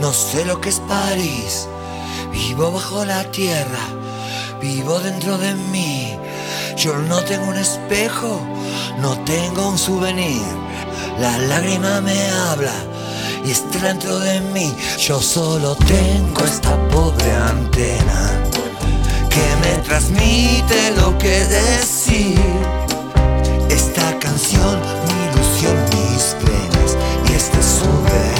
no sé lo que es París. Vivo bajo la tierra, vivo dentro de mí. Yo no tengo un espejo, no tengo un souvenir. La lágrima me habla y está dentro de mí. Yo solo tengo esta pobre antena que me transmite lo que decir. Esta canción, mi ilusión, mis penas y este souvenir.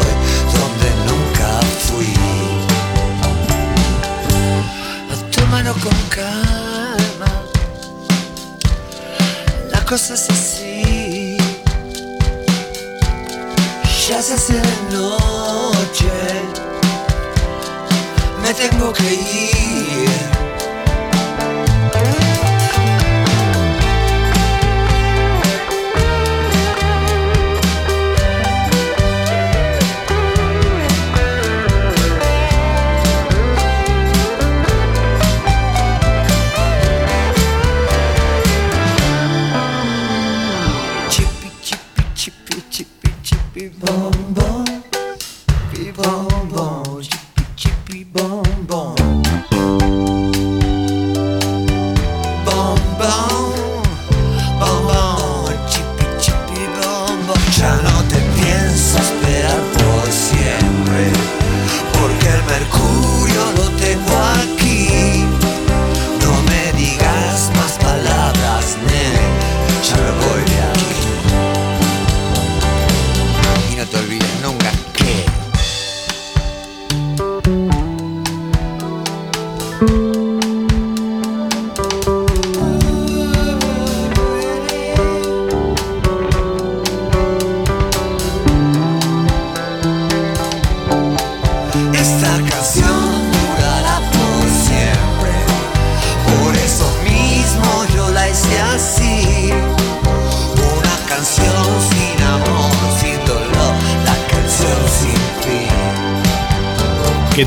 con calma, la cosa es así. Ya se hace de noche, me tengo que ir.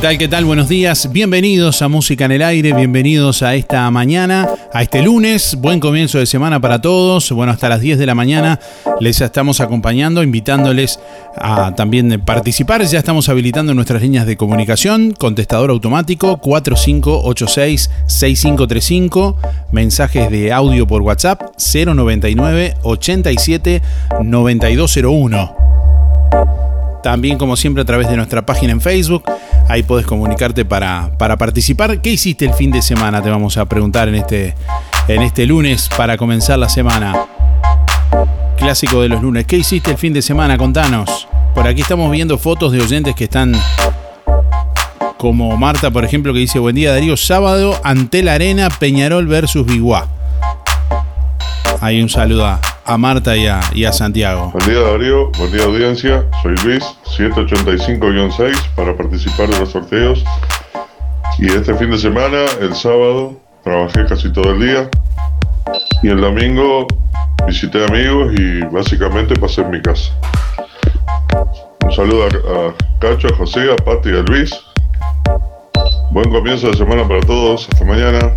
Tal? ¿Qué tal? Buenos días. Bienvenidos a Música en el Aire, bienvenidos a esta mañana, a este lunes. Buen comienzo de semana para todos. Bueno, hasta las 10 de la mañana les estamos acompañando, invitándoles a también participar. Ya estamos habilitando nuestras líneas de comunicación, contestador automático 4586-6535, mensajes de audio por WhatsApp 099 87 9201. También, como siempre, a través de nuestra página en Facebook. Ahí podés comunicarte para, para participar. ¿Qué hiciste el fin de semana? Te vamos a preguntar en este, en este lunes para comenzar la semana. Clásico de los lunes. ¿Qué hiciste el fin de semana? Contanos. Por aquí estamos viendo fotos de oyentes que están como Marta, por ejemplo, que dice, buen día Darío, sábado ante la arena Peñarol versus Biguá. Ahí un saludo a, a Marta y a, Santiago. Buen día Darío, buen día audiencia, soy Luis, 785-6 para participar de los sorteos. Y este fin de semana, el sábado, trabajé casi todo el día. Y el domingo visité amigos y básicamente pasé en mi casa. Un saludo a Cacho, a José, a Pati y a Luis. Buen comienzo de semana para todos, hasta mañana.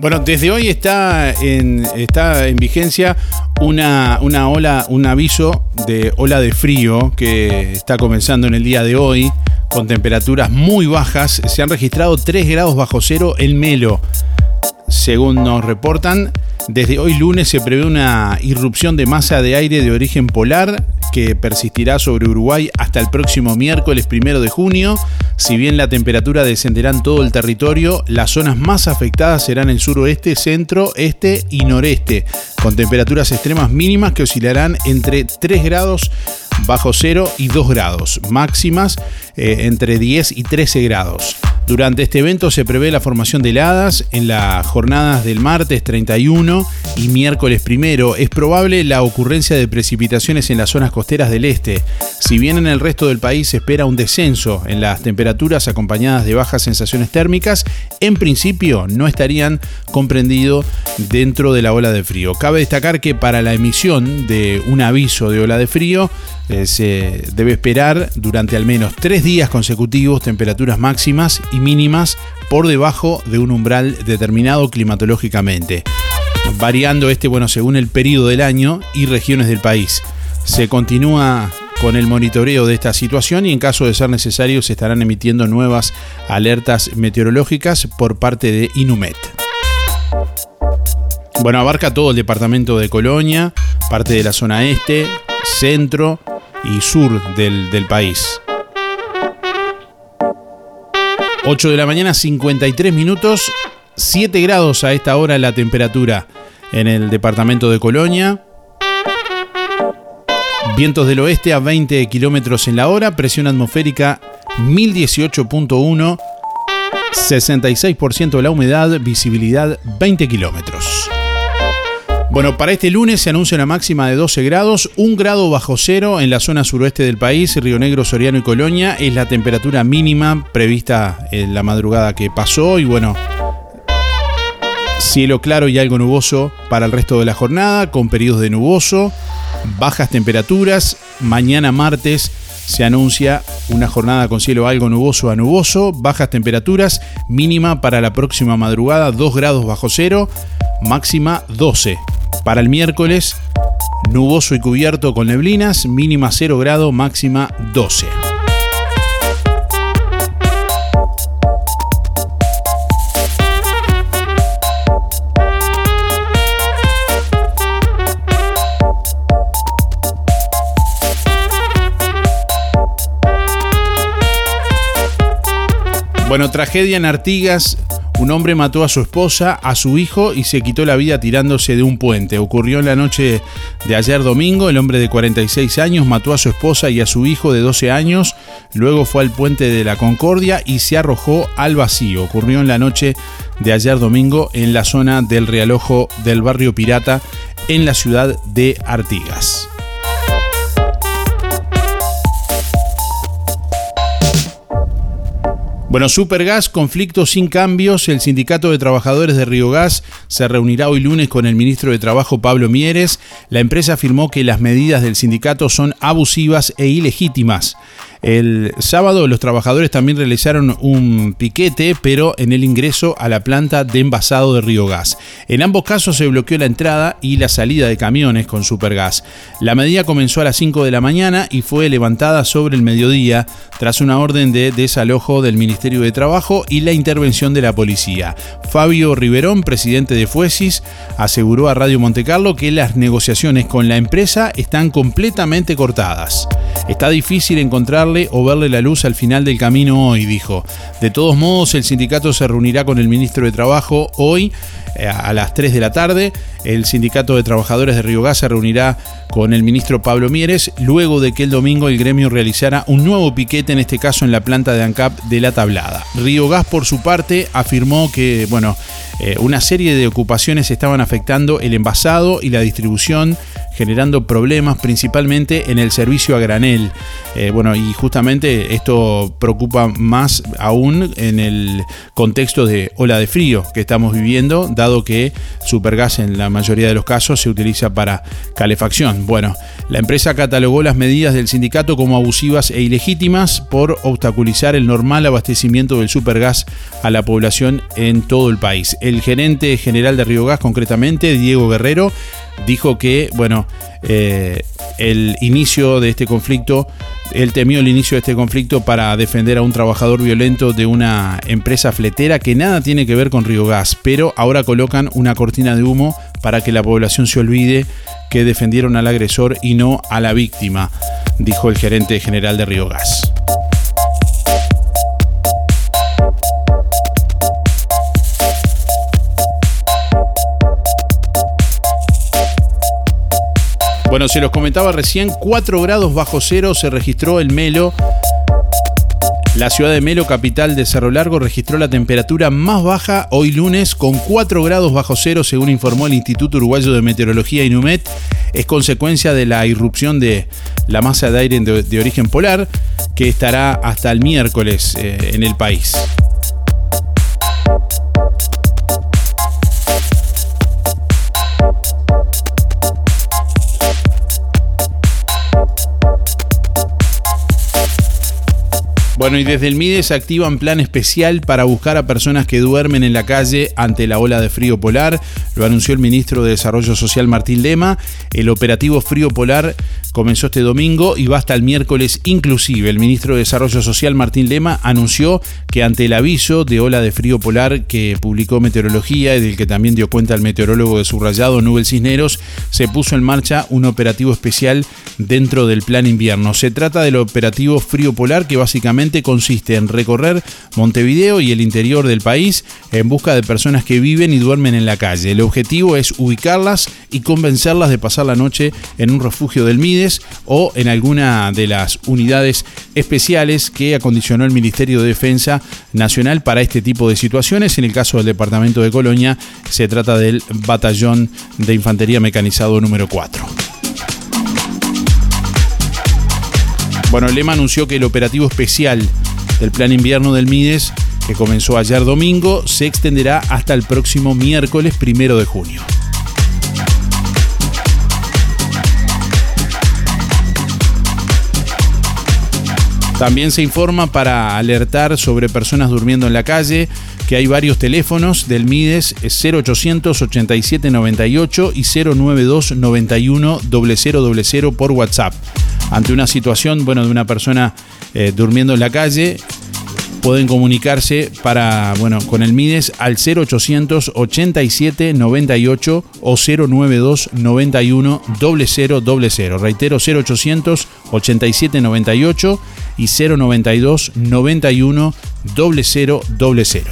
Bueno, desde hoy está en, está en vigencia una, una ola, un aviso de ola de frío que está comenzando en el día de hoy con temperaturas muy bajas. Se han registrado 3 grados bajo cero en Melo. Según nos reportan, desde hoy lunes se prevé una irrupción de masa de aire de origen polar que persistirá sobre Uruguay hasta el próximo miércoles primero de junio. Si bien la temperatura descenderá en todo el territorio, las zonas más afectadas serán el suroeste, centro, este y noreste, con temperaturas extremas mínimas que oscilarán entre 3 grados bajo cero y 2 grados, máximas eh, entre 10 y 13 grados. Durante este evento se prevé la formación de heladas en las jornadas del martes 31 y miércoles primero. Es probable la ocurrencia de precipitaciones en las zonas costeras del este. Si bien en el resto del país se espera un descenso en las temperaturas acompañadas de bajas sensaciones térmicas, en principio no estarían comprendidos dentro de la ola de frío. Cabe destacar que para la emisión de un aviso de ola de frío eh, se debe esperar durante al menos tres días consecutivos temperaturas máximas y mínimas por debajo de un umbral determinado climatológicamente, variando este, bueno, según el periodo del año y regiones del país. Se continúa con el monitoreo de esta situación y en caso de ser necesario se estarán emitiendo nuevas alertas meteorológicas por parte de Inumet. Bueno, abarca todo el departamento de Colonia, parte de la zona este, centro y sur del, del país. 8 de la mañana, 53 minutos, 7 grados a esta hora la temperatura en el departamento de Colonia. Vientos del oeste a 20 kilómetros en la hora, presión atmosférica 1018.1, 66% de la humedad, visibilidad 20 kilómetros. Bueno, para este lunes se anuncia una máxima de 12 grados, un grado bajo cero en la zona suroeste del país, Río Negro, Soriano y Colonia. Es la temperatura mínima prevista en la madrugada que pasó y bueno, cielo claro y algo nuboso para el resto de la jornada, con periodos de nuboso, bajas temperaturas. Mañana martes se anuncia una jornada con cielo algo nuboso a nuboso, bajas temperaturas, mínima para la próxima madrugada 2 grados bajo cero, máxima 12. Para el miércoles, nuboso y cubierto con neblinas, mínima 0 grado, máxima 12. Bueno, tragedia en Artigas, un hombre mató a su esposa, a su hijo y se quitó la vida tirándose de un puente. Ocurrió en la noche de ayer domingo. El hombre de 46 años mató a su esposa y a su hijo de 12 años. Luego fue al puente de la Concordia y se arrojó al vacío. Ocurrió en la noche de ayer domingo en la zona del realojo del barrio Pirata en la ciudad de Artigas. Bueno, Supergas, conflicto sin cambios. El Sindicato de Trabajadores de Río Gas se reunirá hoy lunes con el ministro de Trabajo Pablo Mieres. La empresa afirmó que las medidas del sindicato son abusivas e ilegítimas. El sábado los trabajadores también realizaron un piquete, pero en el ingreso a la planta de envasado de Río Gas. En ambos casos se bloqueó la entrada y la salida de camiones con Supergas. La medida comenzó a las 5 de la mañana y fue levantada sobre el mediodía tras una orden de desalojo del Ministerio de Trabajo y la intervención de la policía. Fabio Riverón, presidente de Fuesis, aseguró a Radio Montecarlo que las negociaciones con la empresa están completamente cortadas. Está difícil encontrarle o verle la luz al final del camino hoy, dijo. De todos modos, el sindicato se reunirá con el ministro de Trabajo hoy eh, a las 3 de la tarde. El sindicato de trabajadores de Río Gas se reunirá con el ministro Pablo Mieres luego de que el domingo el gremio realizara un nuevo piquete, en este caso en la planta de ANCAP de La Tablada. Río Gas, por su parte, afirmó que, bueno, eh, una serie de ocupaciones estaban afectando el envasado y la distribución generando problemas principalmente en el servicio a granel. Eh, bueno, y justamente esto preocupa más aún en el contexto de ola de frío que estamos viviendo, dado que Supergas en la mayoría de los casos se utiliza para calefacción. Bueno, La empresa catalogó las medidas del sindicato como abusivas e ilegítimas por obstaculizar el normal abastecimiento del supergas a la población en todo el país. El gerente general de Río Gas, concretamente, Diego Guerrero, dijo que, bueno, eh, el inicio de este conflicto, él temió el inicio de este conflicto para defender a un trabajador violento de una empresa fletera que nada tiene que ver con Río Gas, pero ahora colocan una cortina de humo para que la población se olvide que defendieron al agresor y no a la víctima, dijo el gerente general de Río Gas. Bueno, se los comentaba recién, 4 grados bajo cero se registró el Melo. La ciudad de Melo, capital de Cerro Largo, registró la temperatura más baja hoy lunes con 4 grados bajo cero, según informó el Instituto Uruguayo de Meteorología Inumet. Es consecuencia de la irrupción de la masa de aire de, origen polar que estará hasta el miércoles eh, en el país. Bueno, y desde el MIDE se activa un plan especial para buscar a personas que duermen en la calle ante la ola de frío polar. Lo anunció el ministro de Desarrollo Social Martín Lema. El operativo Frío Polar comenzó este domingo y va hasta el miércoles inclusive. El ministro de Desarrollo Social Martín Lema anunció que ante el aviso de ola de frío polar que publicó Meteorología y del que también dio cuenta el meteorólogo de subrayado Nubel Cisneros, se puso en marcha un operativo especial dentro del plan invierno. Se trata del operativo Frío Polar que básicamente consiste en recorrer Montevideo y el interior del país en busca de personas que viven y duermen en la calle. El objetivo es ubicarlas y convencerlas de pasar la noche en un refugio del O en alguna de las unidades especiales que acondicionó el Ministerio de Defensa Nacional para este tipo de situaciones. En el caso del departamento de Colonia se trata del Batallón de Infantería Mecanizado número 4. Bueno, Lema anunció que el operativo especial del Plan Invierno del Mides, que comenzó ayer domingo, se extenderá hasta el próximo miércoles primero de junio. También se informa para alertar sobre personas durmiendo en la calle que hay varios teléfonos del MIDES 0800 87 98 y 092 91 0000 por WhatsApp ante una situación, bueno, de una persona eh, durmiendo en la calle, pueden comunicarse para, bueno, con el MIDES al 0800 87 98 o 092 91 0000. Reitero, 0800 87 98 y 092 91 0000.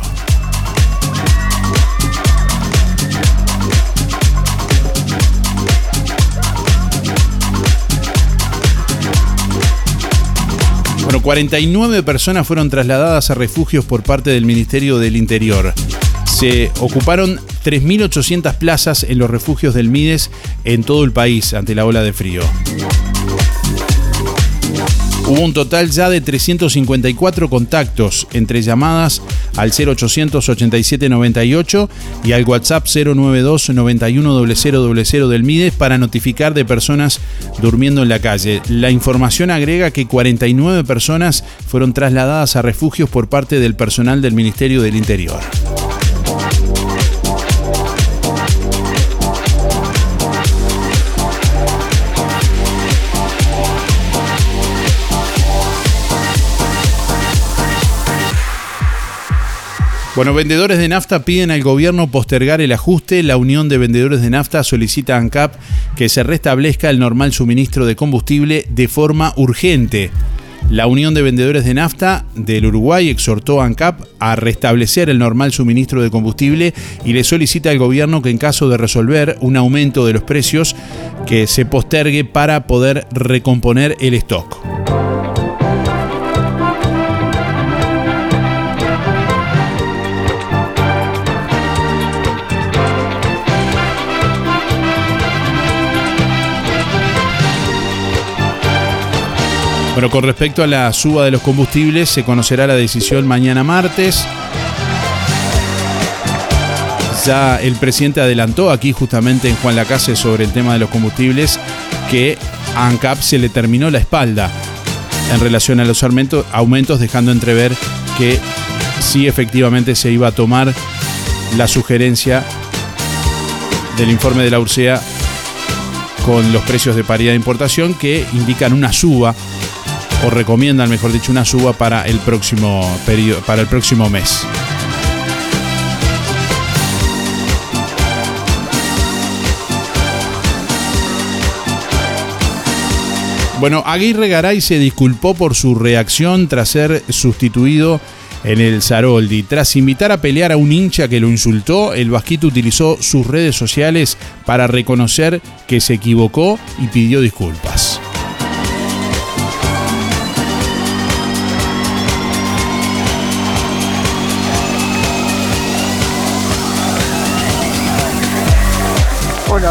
Bueno, 49 personas fueron trasladadas a refugios por parte del Ministerio del Interior. Se ocuparon 3.800 plazas en los refugios del Mides en todo el país ante la ola de frío. Hubo un total ya de 354 contactos entre llamadas al 0800 87 98 y al WhatsApp 092 91 000 del MIDES para notificar de personas durmiendo en la calle. La información agrega que 49 personas fueron trasladadas a refugios por parte del personal del Ministerio del Interior. Bueno, vendedores de nafta piden al gobierno postergar el ajuste. La Unión de Vendedores de Nafta solicita a ANCAP que se restablezca el normal suministro de combustible de forma urgente. La Unión de Vendedores de Nafta del Uruguay exhortó a ANCAP a restablecer el normal suministro de combustible y le solicita al gobierno que en caso de resolver un aumento de los precios que se postergue para poder recomponer el stock. Bueno, con respecto a la suba de los combustibles, se conocerá la decisión mañana martes. Ya el presidente adelantó aquí justamente en Juan Lacase sobre el tema de los combustibles que a ANCAP se le terminó la espalda en relación a los aumentos, dejando entrever que sí efectivamente se iba a tomar la sugerencia del informe de la URSEA con los precios de paridad de importación que indican una suba o recomiendan, mejor dicho, una suba para el próximo periodo, para el próximo mes. Bueno, Aguirre Garay se disculpó por su reacción tras ser sustituido en el Zaroldi. Tras invitar a pelear a un hincha que lo insultó, el Vasquito utilizó sus redes sociales para reconocer que se equivocó y pidió disculpas.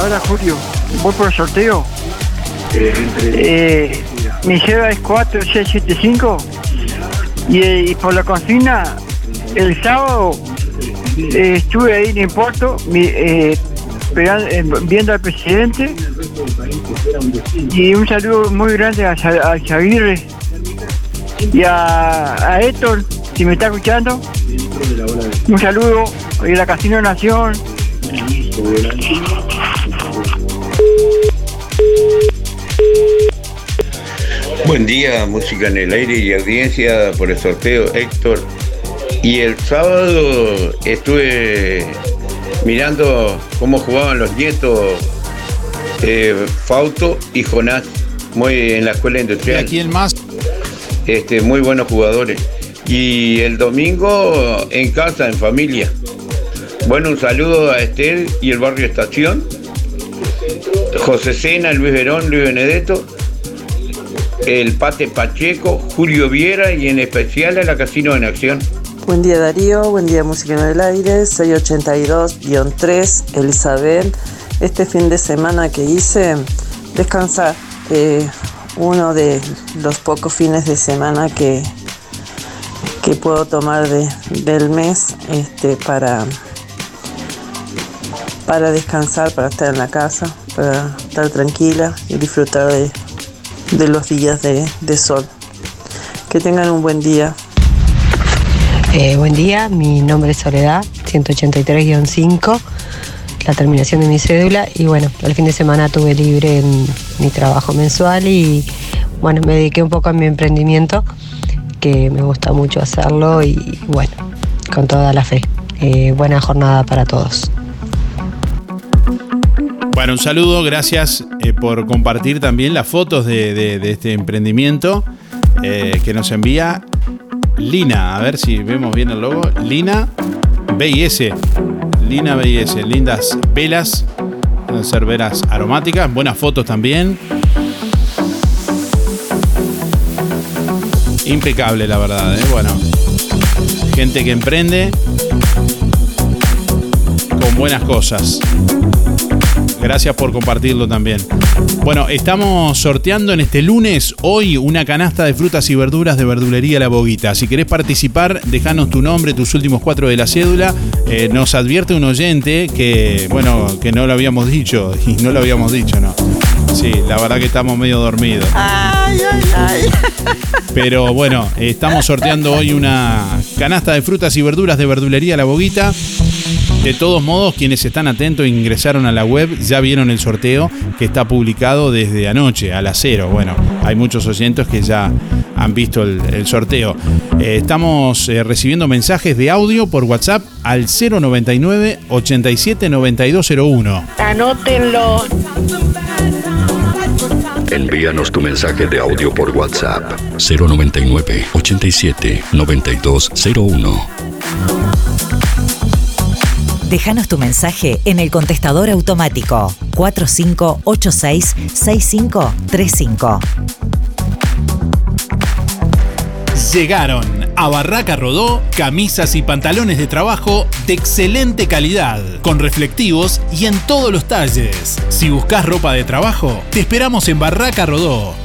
Hola, Julio. ¿Voy por el sorteo? Eh, mi cero es 4675 y, eh, y por la cocina el sábado eh, estuve ahí en Importo eh, viendo al presidente y un saludo muy grande a, a y a, a Héctor, si me está escuchando. Un saludo a la Casino Nación. Buen día, música en el aire y audiencia por el sorteo, Héctor. Y el sábado estuve mirando cómo jugaban los nietos eh, Fauto y Jonás, muy en la escuela industrial. ¿Y quién más? Este, muy buenos jugadores. Y el domingo en casa, en familia. Bueno, un saludo a Esther y el barrio Estación. José Sena, Luis Verón, Luis Benedetto el Pate Pacheco, Julio Viera y en especial a la Casino en Acción. Buen día Darío, buen día Música en el Aire, 682-3, Elizabeth. Este fin de semana que hice, descansar. Eh, uno de los pocos fines de semana que, que puedo tomar del mes este, para, para descansar, para estar en la casa, para estar tranquila y disfrutar de, de los días de, sol. Que tengan un buen día. Eh, buen día, mi nombre es Soledad, 183-5, la terminación de mi cédula y bueno, el fin de semana tuve libre en mi trabajo mensual y bueno, me dediqué un poco a mi emprendimiento, que me gusta mucho hacerlo y bueno, con toda la fe. Eh, buena jornada para todos. Bueno, un saludo, gracias eh, por compartir también las fotos de, este emprendimiento eh, que nos envía Lina. A ver si vemos bien el logo. Lina BIS. Lina BIS. Lindas velas. Ser velas aromáticas. Buenas fotos también. Impecable, la verdad. ¿eh? Bueno, gente que emprende con buenas cosas. Gracias por compartirlo también. Bueno, estamos sorteando en este lunes, hoy, una canasta de frutas y verduras de verdulería La Boguita. Si querés participar, déjanos tu nombre, tus últimos cuatro de la cédula. Eh, nos advierte un oyente que, bueno, que no lo habíamos dicho, y no lo habíamos dicho, ¿no? Sí, la verdad que estamos medio dormidos. Ay, ay, ay. Pero bueno, estamos sorteando hoy una canasta de frutas y verduras de verdulería La Boguita. De todos modos, quienes están atentos e ingresaron a la web ya vieron el sorteo que está publicado desde anoche a las cero. Bueno, hay muchos oyentes que ya han visto el, sorteo. Eh, estamos eh, recibiendo mensajes de audio por WhatsApp al 099 87 9201. Anótenlo. Envíanos tu mensaje de audio por WhatsApp 099 87 9201. Déjanos tu mensaje en el contestador automático 4586-6535. Llegaron a Barraca Rodó camisas y pantalones de trabajo de excelente calidad, con reflectivos y en todos los talles. Si buscas ropa de trabajo, te esperamos en Barraca Rodó.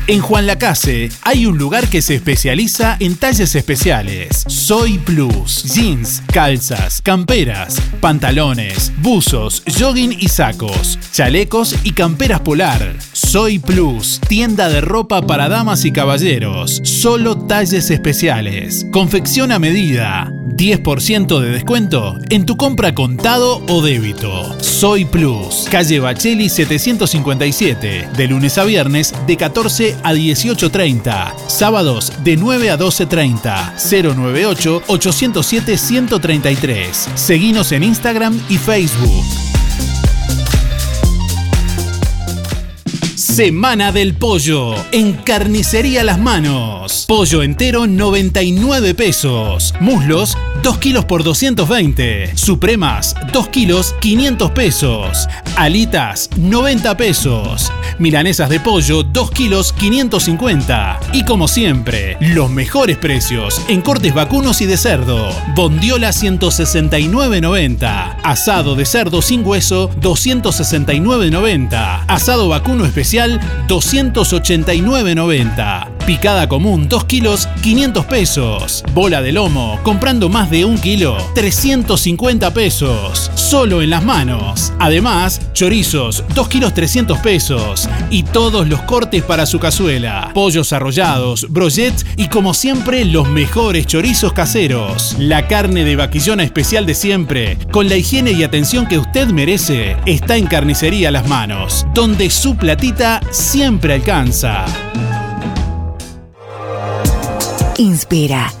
En Juan Lacase hay un lugar que se especializa en talles especiales. Soy Plus. Jeans, calzas, camperas, pantalones, buzos, jogging y sacos, chalecos y camperas polar. Soy Plus, tienda de ropa para damas y caballeros. Solo talles especiales. Confección a medida. 10% de descuento en tu compra contado o débito. Soy Plus, calle Bacheli 757, de lunes a viernes de 14 a 18.30, sábados de 9 a 12.30, 098 807 133. Seguinos en Instagram y Facebook. Semana del Pollo. En Carnicería Las Manos. Pollo entero 99 pesos. Muslos 2 kilos por 220. Supremas 2 kilos 500 pesos. Alitas 90 pesos. Milanesas de pollo 2 kilos 550. Y como siempre, los mejores precios en cortes vacunos y de cerdo. Bondiola 169.90. Asado de cerdo sin hueso 269.90. Asado vacuno especial 289.90. Picada común 2 kilos 500 pesos. Bola de lomo comprando más de un kilo 350 pesos. Solo en las manos. Además, chorizos 2 kilos 300 pesos. Y todos los cortes para su cazuela. Pollos arrollados, brochets y como siempre los mejores chorizos caseros. La carne de vaquillona especial de siempre, con la higiene y atención que usted merece, está en Carnicería Las Manos, donde su platita siempre alcanza. Inspira.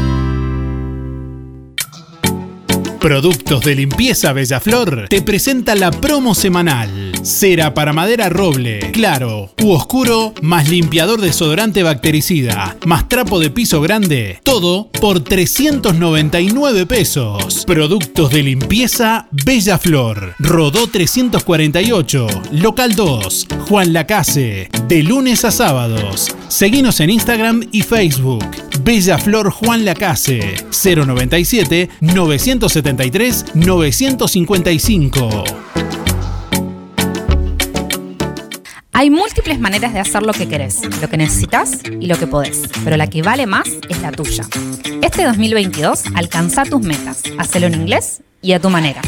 Productos de limpieza Bellaflor te presenta la promo semanal. Cera para madera roble, claro u oscuro, más limpiador desodorante bactericida, más trapo de piso grande, todo por 399 pesos. Productos de limpieza Bellaflor. Rodó 348, local 2, Juan Lacase, de lunes a sábados. Seguinos en Instagram y Facebook. Bella Flor Juan Lacase 097 973 955. Hay múltiples maneras de hacer lo que querés, lo que necesitas y lo que podés, pero la que vale más es la tuya. Este 2022 alcanza tus metas, hacelo en inglés y a tu manera.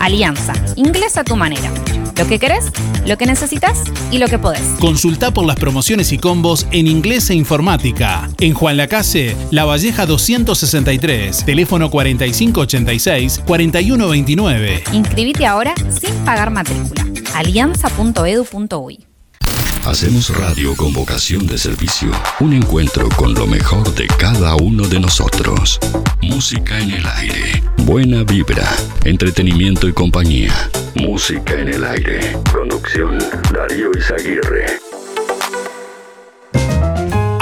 Alianza, inglés a tu manera. Lo que querés, lo que necesitas y lo que podés. Consulta por las promociones y combos en inglés e informática. En Juan Lacase, La Valleja 263, teléfono 4586-4129. Inscribite ahora sin pagar matrícula. alianza.edu.uy Hacemos radio con vocación de servicio. Un encuentro con lo mejor de cada uno de nosotros. Música en el aire. Buena vibra. Entretenimiento y compañía. Música en el aire. Conducción Darío Izaguirre.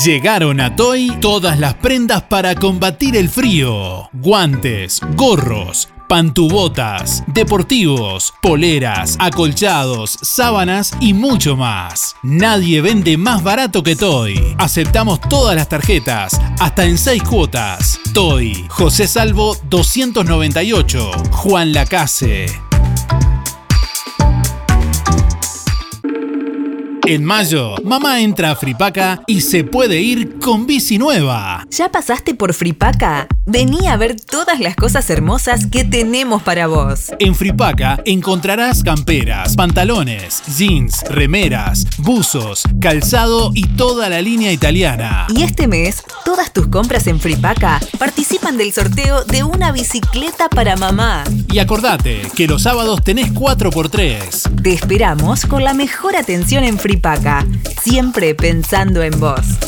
Llegaron a Toy todas las prendas para combatir el frío. Guantes, gorros, pantubotas, deportivos, poleras, acolchados, sábanas y mucho más. Nadie vende más barato que Toy. Aceptamos todas las tarjetas, hasta en 6 cuotas. Toy, José Salvo 298, Juan Lacase. En mayo, mamá entra a Fripaca y se puede ir con bici nueva. ¿Ya pasaste por Fripaca? Vení a ver todas las cosas hermosas que tenemos para vos. En Fripaca encontrarás camperas, pantalones, jeans, remeras, buzos, calzado y toda la línea italiana. Y este mes, todas tus compras en Fripaca participan del sorteo de una bicicleta para mamá. Y acordate que los sábados tenés 4x3. Te esperamos con la mejor atención en Fripaca, siempre pensando en vos.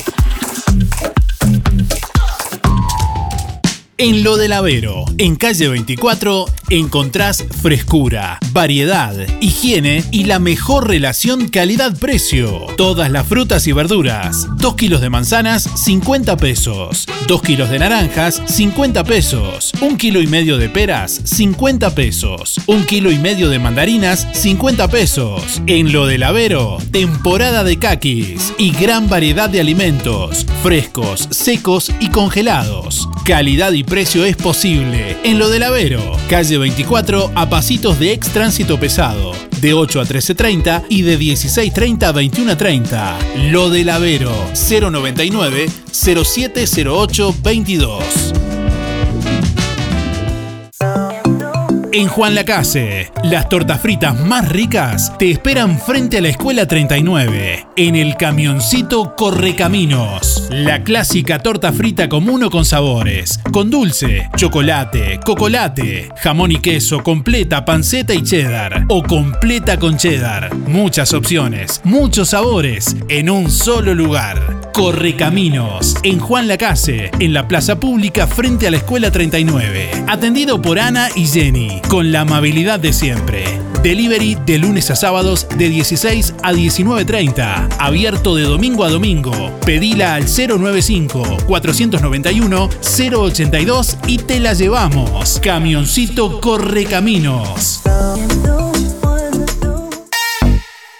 En Lo del Avero, en calle 24, encontrás frescura, variedad, higiene y la mejor relación calidad-precio. Todas las frutas y verduras. 2 kilos de manzanas, 50 pesos. 2 kilos de naranjas, 50 pesos. 1 kilo y medio de peras, 50 pesos. 1 kilo y medio de mandarinas, 50 pesos. En Lo del Avero, temporada de caquis y gran variedad de alimentos, frescos, secos y congelados. Calidad y precio es posible. En lo del Avero, calle 24 a pasitos de ex tránsito pesado, de 8 a 13.30 y de 16.30 a 21.30. Lo del Avero, 099 0708 22. En Juan Lacase, las tortas fritas más ricas te esperan frente a la Escuela 39, en el camioncito Correcaminos. La clásica torta frita común o con sabores, con dulce, chocolate, cocolate, jamón y queso, completa, panceta y cheddar, o completa con cheddar. Muchas opciones, muchos sabores, en un solo lugar. Correcaminos, en Juan Lacase, en la plaza pública frente a la Escuela 39. Atendido por Ana y Jenny, con la amabilidad de siempre. Delivery de lunes a sábados de 16 a 19.30. Abierto de domingo a domingo. Pedila al 095-491-082 y te la llevamos. Camioncito Correcaminos.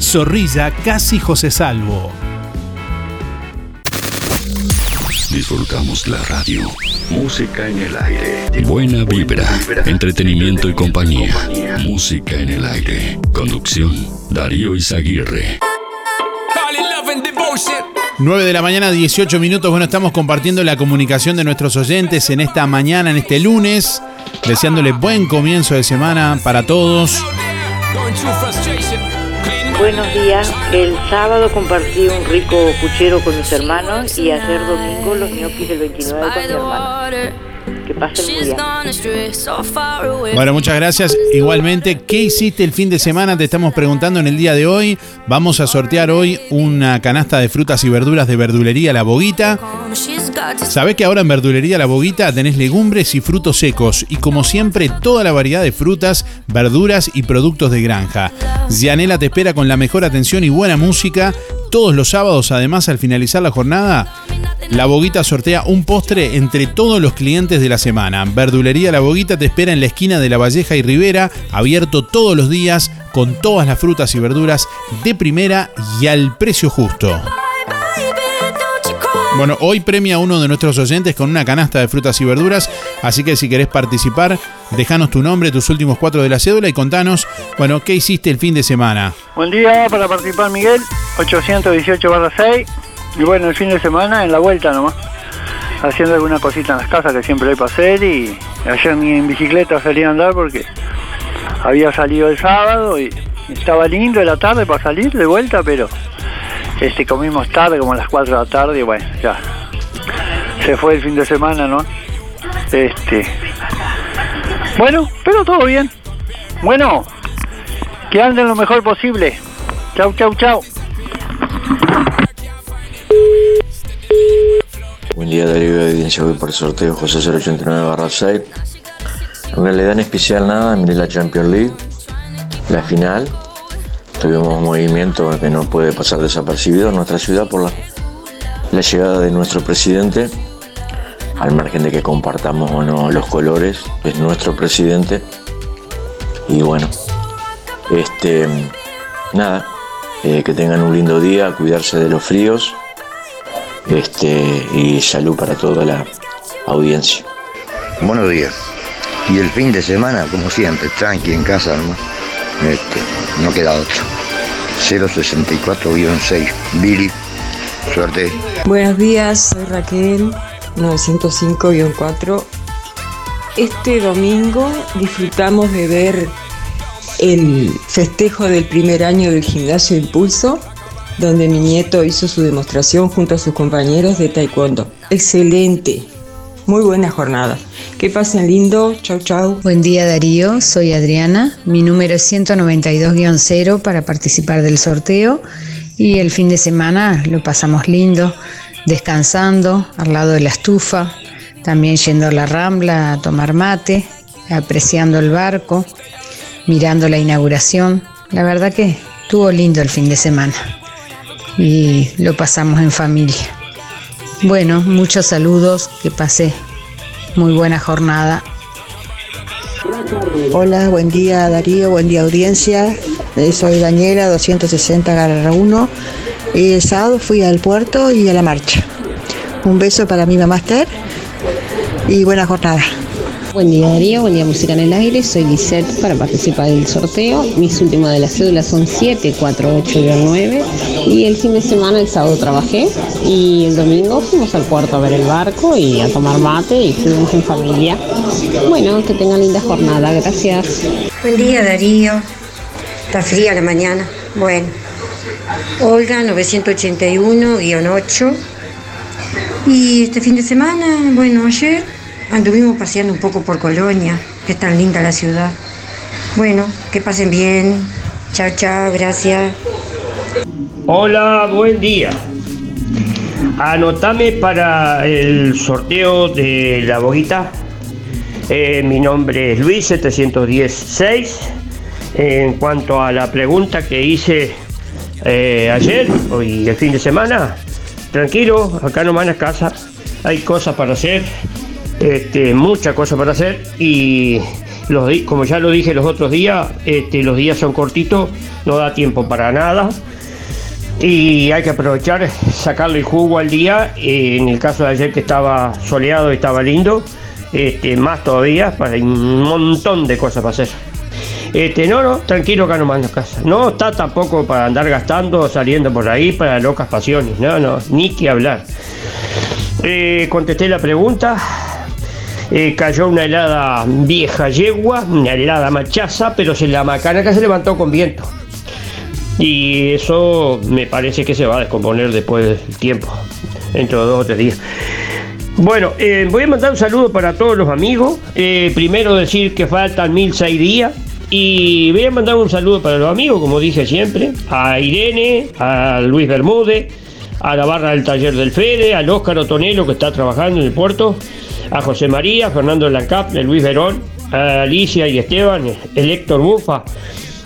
Zorrilla Casi José Salvo. Disfrutamos la radio. Música en el aire. Buena vibra. Entretenimiento y compañía. Música en el aire. Conducción. Darío Izaguirre. 9 de la mañana, 18 minutos. Bueno, estamos compartiendo la comunicación de nuestros oyentes en esta mañana, en este lunes. Deseándole buen comienzo de semana para todos. Buenos días. El sábado compartí un rico puchero con mis hermanos y ayer domingo los ñoquis del 29 con mi hermano. Que pasen muy bien. Bueno, muchas gracias. Igualmente, ¿qué hiciste el fin de semana? Te estamos preguntando en el día de hoy. Vamos a sortear hoy una canasta de frutas y verduras de verdulería La Boguita. Sabés que ahora en verdulería La Boguita tenés legumbres y frutos secos y como siempre toda la variedad de frutas, verduras y productos de granja. Gianela te espera con la mejor atención y buena música todos los sábados. Además, al finalizar la jornada, La Boguita sortea un postre entre todos los clientes de la semana. Verdulería La Boguita te espera en la esquina de La Valleja y Rivera, abierto todos los días con todas las frutas y verduras de primera y al precio justo. Bueno, hoy premia a uno de nuestros oyentes con una canasta de frutas y verduras, así que si querés participar, déjanos tu nombre, tus últimos cuatro de la cédula y contanos, bueno, qué hiciste el fin de semana. Buen día para participar, Miguel. 818 barra 6. Y bueno, el fin de semana en la vuelta nomás. Haciendo alguna cosita en las casas que siempre hay para hacer. Y ayer ni en bicicleta salí a andar porque había salido el sábado y estaba lindo de la tarde para salir de vuelta, pero este comimos tarde, como a las 4 de la tarde, y bueno, ya. Se fue el fin de semana, ¿no? Este. Bueno, pero todo bien. Bueno, que anden lo mejor posible. Chau, chau, chau. Buen día, Darío de Audiencia. Voy por el sorteo José 089 barra 6. En realidad especial nada, miré la Champions League, la final. Tuvimos un movimiento que no puede pasar desapercibido en nuestra ciudad por la, la llegada de nuestro presidente, al margen de que compartamos o no los colores, es nuestro presidente. Y bueno, este, nada, eh, que tengan un lindo día, cuidarse de los fríos este, y salud para toda la audiencia. Buenos días. Y el fin de semana, como siempre, tranqui en casa nomás. Este, no queda otro. 064-6, Billy, Suerte. Buenos días, soy Raquel, 905-4. Este domingo disfrutamos de ver el festejo del primer año del gimnasio Impulso, donde mi nieto hizo su demostración junto a sus compañeros de taekwondo. Excelente, muy buena jornada. Que pasen lindo, chau chau. Buen día Darío, soy Adriana, mi número es 192-0 para participar del sorteo y el fin de semana lo pasamos lindo, descansando al lado de la estufa, también yendo a la rambla a tomar mate, apreciando el barco, mirando la inauguración. La verdad que estuvo lindo el fin de semana y lo pasamos en familia. Bueno, muchos saludos, que pasé muy buena jornada. Hola, buen día Darío, buen día audiencia. Eh, Soy Daniela, 260 Garra 1. El sábado fui al puerto y a la marcha. Un beso para mi mamá Esther y buena jornada. Buen día Darío, buen día Música en el Aire, soy Lisette para participar del sorteo. Mis últimas de las cédulas son 748-9 y el fin de semana, el sábado trabajé y el domingo fuimos al puerto a ver el barco y a tomar mate y estuvimos en familia. Bueno, que tengan linda jornada, gracias. Buen día Darío, está fría la mañana. Bueno, Olga 981-8 y este fin de semana, bueno, ayer anduvimos paseando un poco por Colonia, que es tan linda la ciudad. Bueno, que pasen bien. Chao, chao, gracias. Hola, buen día. Anotame para el sorteo de la boguita. Eh, mi nombre es Luis 716. En cuanto a la pregunta que hice eh, ayer y el fin de semana, tranquilo, acá nomás en la casa hay cosas para hacer, este, muchas cosas para hacer y los, como ya lo dije los otros días, este, los días son cortitos, no da tiempo para nada y hay que aprovechar, sacarle el jugo al día. en el caso de ayer que estaba soleado y estaba lindo, este, más todavía, para un montón de cosas para hacer. Este, no, no, tranquilo acá nomás en la casa. No está tampoco para andar gastando, saliendo por ahí para locas pasiones. No, no, ni que hablar. Eh, contesté la pregunta. Eh, cayó una helada vieja yegua, una helada machaza, pero se la macana que se levantó con viento. Y eso me parece que se va a descomponer después del tiempo, dentro de dos o tres días. Bueno, eh, voy a mandar un saludo para todos los amigos. Eh, primero decir que faltan 1006 días. Y voy a mandar un saludo para los amigos, como dije siempre, a Irene, a Luis Bermúdez, a la barra del taller del Fede, al Óscar Otonelo que está trabajando en el puerto, a José María, a Fernando Lancap, a Luis Verón, a Alicia y Esteban, el Héctor Bufa,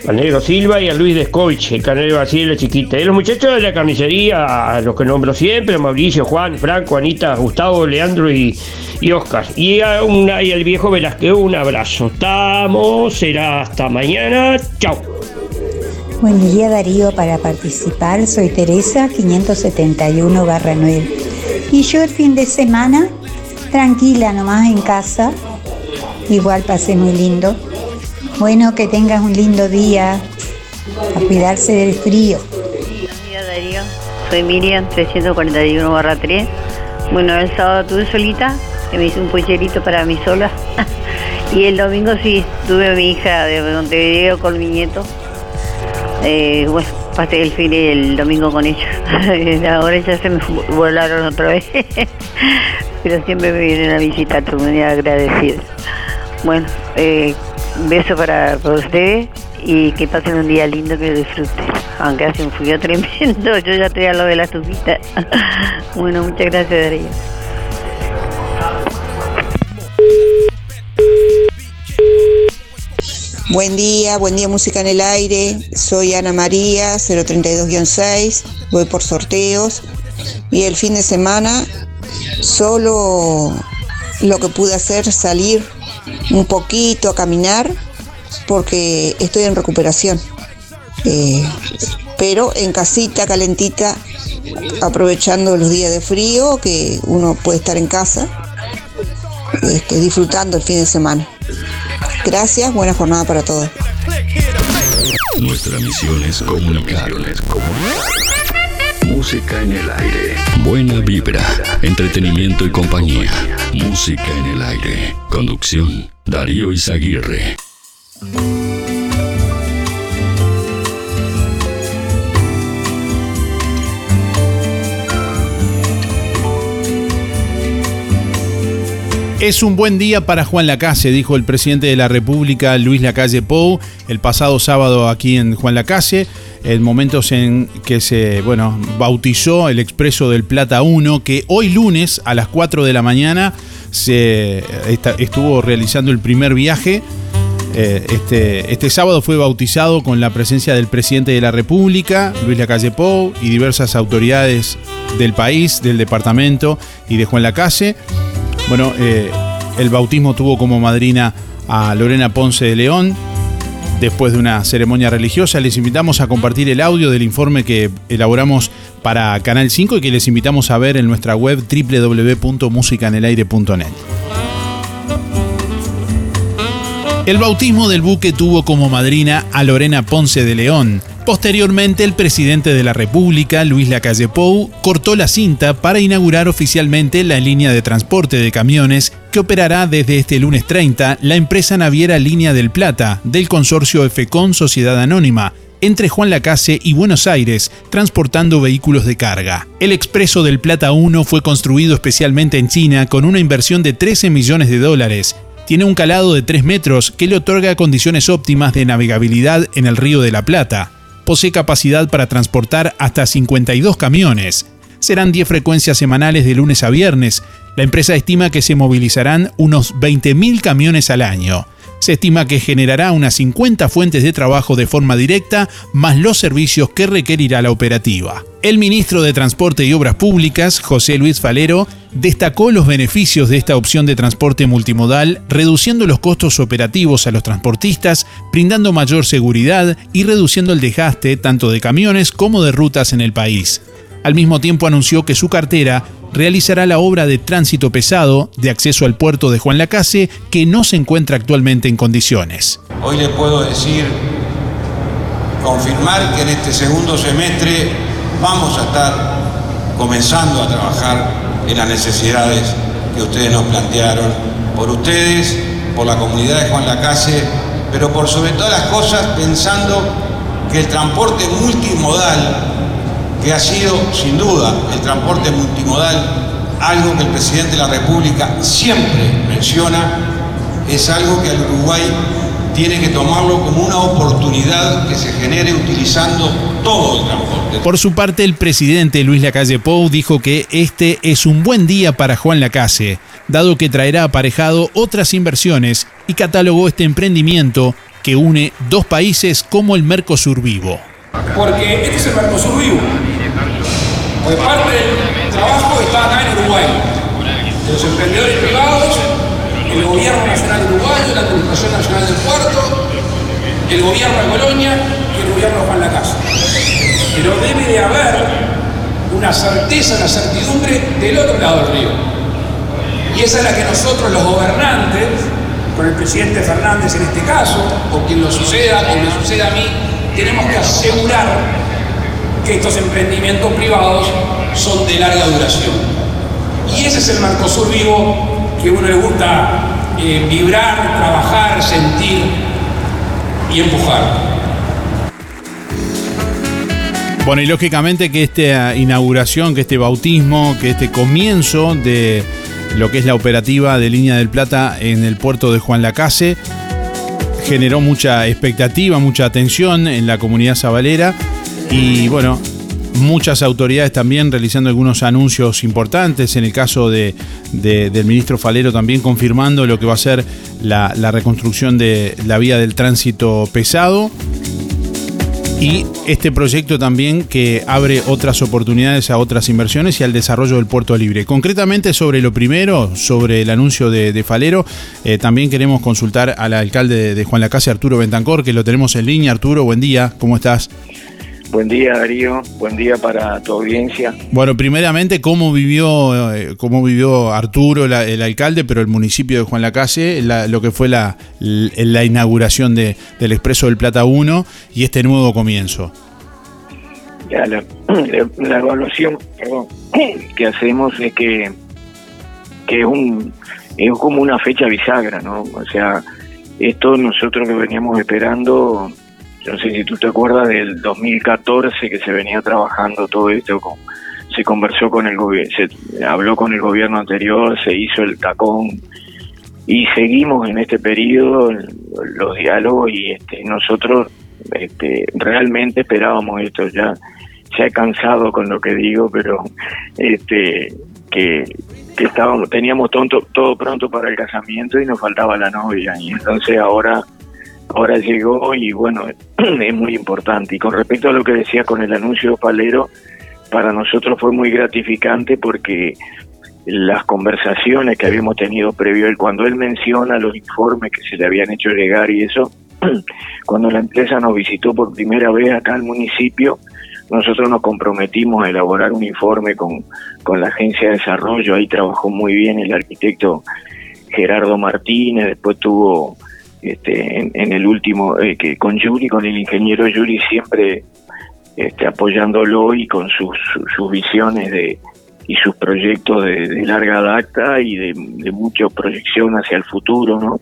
al Negro Silva y a Luis Descovich, el canero Brasil, la chiquita. Y los muchachos de la carnicería, a los que nombro siempre, a Mauricio, Juan, Franco, Anita, Gustavo, Leandro y, y Oscar. Y, a una, y al viejo Velázquez, un abrazo. Estamos, será hasta mañana. Chao. Buen día Darío, para participar soy Teresa 571 barra 9. Y yo el fin de semana, tranquila nomás en casa, igual pasé muy lindo. Bueno, que tengas un lindo día, a cuidarse del frío. Buen día Darío, soy Miriam 341 barra 3. Bueno, el sábado tuve solita, que me hice un pollerito para mí sola. y el domingo sí, tuve a mi hija de Montevideo con mi nieto. Eh, bueno, pasé el fin el domingo con ellos. Ahora ya se me volaron otra vez. Pero siempre me vienen a visitar, estoy muy agradecida. Bueno, eh, un beso para, ustedes y que pasen un día lindo, que lo disfruten. Aunque hace un frío tremendo, yo ya estoy a lo de la estufita. bueno, muchas gracias, Darío. Buen día, buen día Música en el Aire. Soy Ana María, 032-6. Voy por sorteos. Y el fin de semana solo lo que pude hacer salir un poquito a caminar porque estoy en recuperación. Eh, pero en casita, calentita, aprovechando los días de frío que uno puede estar en casa, este, disfrutando el fin de semana. Gracias, buena jornada para todos. Nuestra misión es comunicar. Música Música en el aire. Buena vibra, entretenimiento y compañía. Música en el aire. Conducción, Darío Izaguirre. Es un buen día para Juan Lacase, dijo el presidente de la República, Luis Lacalle Pou, el pasado sábado aquí en Juan Lacase, en momentos en que se, bueno, bautizó el Expreso del Plata 1, que hoy lunes a las 4 de la mañana se estuvo realizando el primer viaje. Eh, este, este sábado fue bautizado con la presencia del presidente de la República, Luis Lacalle Pou, y diversas autoridades del país, del departamento y de Juan Lacase. Bueno, eh, el bautismo tuvo como madrina a Lorena Ponce de León. Después de una ceremonia religiosa, les invitamos a compartir el audio del informe que elaboramos para Canal 5 y que les invitamos a ver en nuestra web www.musicanelaire.net. El bautismo del buque tuvo como madrina a Lorena Ponce de León, Posteriormente, el presidente de la República, Luis Lacalle Pou, cortó la cinta para inaugurar oficialmente la línea de transporte de camiones que operará desde este lunes 30 la empresa naviera Línea del Plata del consorcio FECON Sociedad Anónima, entre Juan Lacase y Buenos Aires, transportando vehículos de carga. El Expreso del Plata 1 fue construido especialmente en China con una inversión de 13 millones de dólares. Tiene un calado de 3 metros que le otorga condiciones óptimas de navegabilidad en el Río de la Plata posee capacidad para transportar hasta 52 camiones. Serán 10 frecuencias semanales de lunes a viernes. La empresa estima que se movilizarán unos 20.000 camiones al año. Se estima que generará unas 50 fuentes de trabajo de forma directa, más los servicios que requerirá la operativa. El ministro de Transporte y Obras Públicas, José Luis Falero, destacó los beneficios de esta opción de transporte multimodal, reduciendo los costos operativos a los transportistas, brindando mayor seguridad y reduciendo el desgaste tanto de camiones como de rutas en el país. Al mismo tiempo anunció que su cartera realizará la obra de tránsito pesado de acceso al puerto de Juan Lacase que no se encuentra actualmente en condiciones. Hoy le puedo decir, confirmar que en este segundo semestre vamos a estar comenzando a trabajar en las necesidades que ustedes nos plantearon, por ustedes, por la comunidad de Juan Lacase, pero por sobre todas las cosas pensando que el transporte multimodal que ha sido sin duda el transporte multimodal, algo que el presidente de la República siempre menciona, es algo que el Uruguay tiene que tomarlo como una oportunidad que se genere utilizando todo el transporte. Por su parte, el presidente Luis Lacalle Pou dijo que este es un buen día para Juan Lacase, dado que traerá aparejado otras inversiones y catalogó este emprendimiento que une dos países como el Mercosur Vivo. Porque este es el Mercosur Vivo. Porque parte del trabajo está acá en Uruguay. Los emprendedores privados, el gobierno nacional uruguayo, la Administración Nacional del Puerto, el gobierno de Colonia y el gobierno de Juan Lacasa. Pero debe de haber una certeza, una certidumbre del otro lado del río. Y esa es la que nosotros los gobernantes, con el presidente Fernández en este caso, o quien lo suceda, o me suceda a mí, tenemos que asegurar que estos emprendimientos privados son de larga duración. Y ese es el Mercosur vivo que a uno le gusta eh, vibrar, trabajar, sentir y empujar. Bueno, y lógicamente que esta inauguración, que este bautismo, que este comienzo de lo que es la operativa de Línea del Plata en el puerto de Juan Lacase generó mucha expectativa, mucha atención en la comunidad sabalera y bueno, muchas autoridades también realizando algunos anuncios importantes, en el caso de, del ministro Falero también confirmando lo que va a ser la, la reconstrucción de la vía del tránsito pesado y este proyecto también que abre otras oportunidades a otras inversiones y al desarrollo del puerto libre. Concretamente sobre lo primero, sobre el anuncio de, Falero, eh, también queremos consultar al alcalde de Juan Lacase, Arturo Bentancor, que lo tenemos en línea. Arturo, buen día, ¿cómo estás? Buen día Darío, buen día para tu audiencia. Bueno, primeramente, ¿cómo vivió, eh, cómo vivió Arturo, el alcalde, pero el municipio de Juan Lacase, lo que fue la, la inauguración de, del Expreso del Plata 1 y este nuevo comienzo? Ya, la, la evaluación perdón, que hacemos es que, que es, un, es como una fecha bisagra, ¿no? O sea, esto nosotros que veníamos esperando, yo no sé si tú te acuerdas del 2014 que se venía trabajando todo esto, con, se conversó con el gobierno, se habló con el gobierno anterior, se hizo el tacón y seguimos en este periodo los diálogos y este, nosotros este, realmente esperábamos esto. Ya se ha cansado con lo que digo pero este que, que estábamos teníamos tonto, todo pronto para el casamiento y nos faltaba la novia. Y entonces ahora ahora llegó y bueno es muy importante. Y con respecto a lo que decía con el anuncio palero para nosotros fue muy gratificante porque las conversaciones que habíamos tenido previo él, cuando él menciona los informes que se le habían hecho llegar y eso, cuando la empresa nos visitó por primera vez acá al municipio, nosotros nos comprometimos a elaborar un informe con, con la agencia de desarrollo, ahí trabajó muy bien el arquitecto Gerardo Martínez, después tuvo este, en, el último, eh, que con Yuri, con el ingeniero Yuri siempre este, apoyándolo y con sus, sus visiones de, y sus proyectos de, larga data y de, mucha proyección hacia el futuro, ¿no?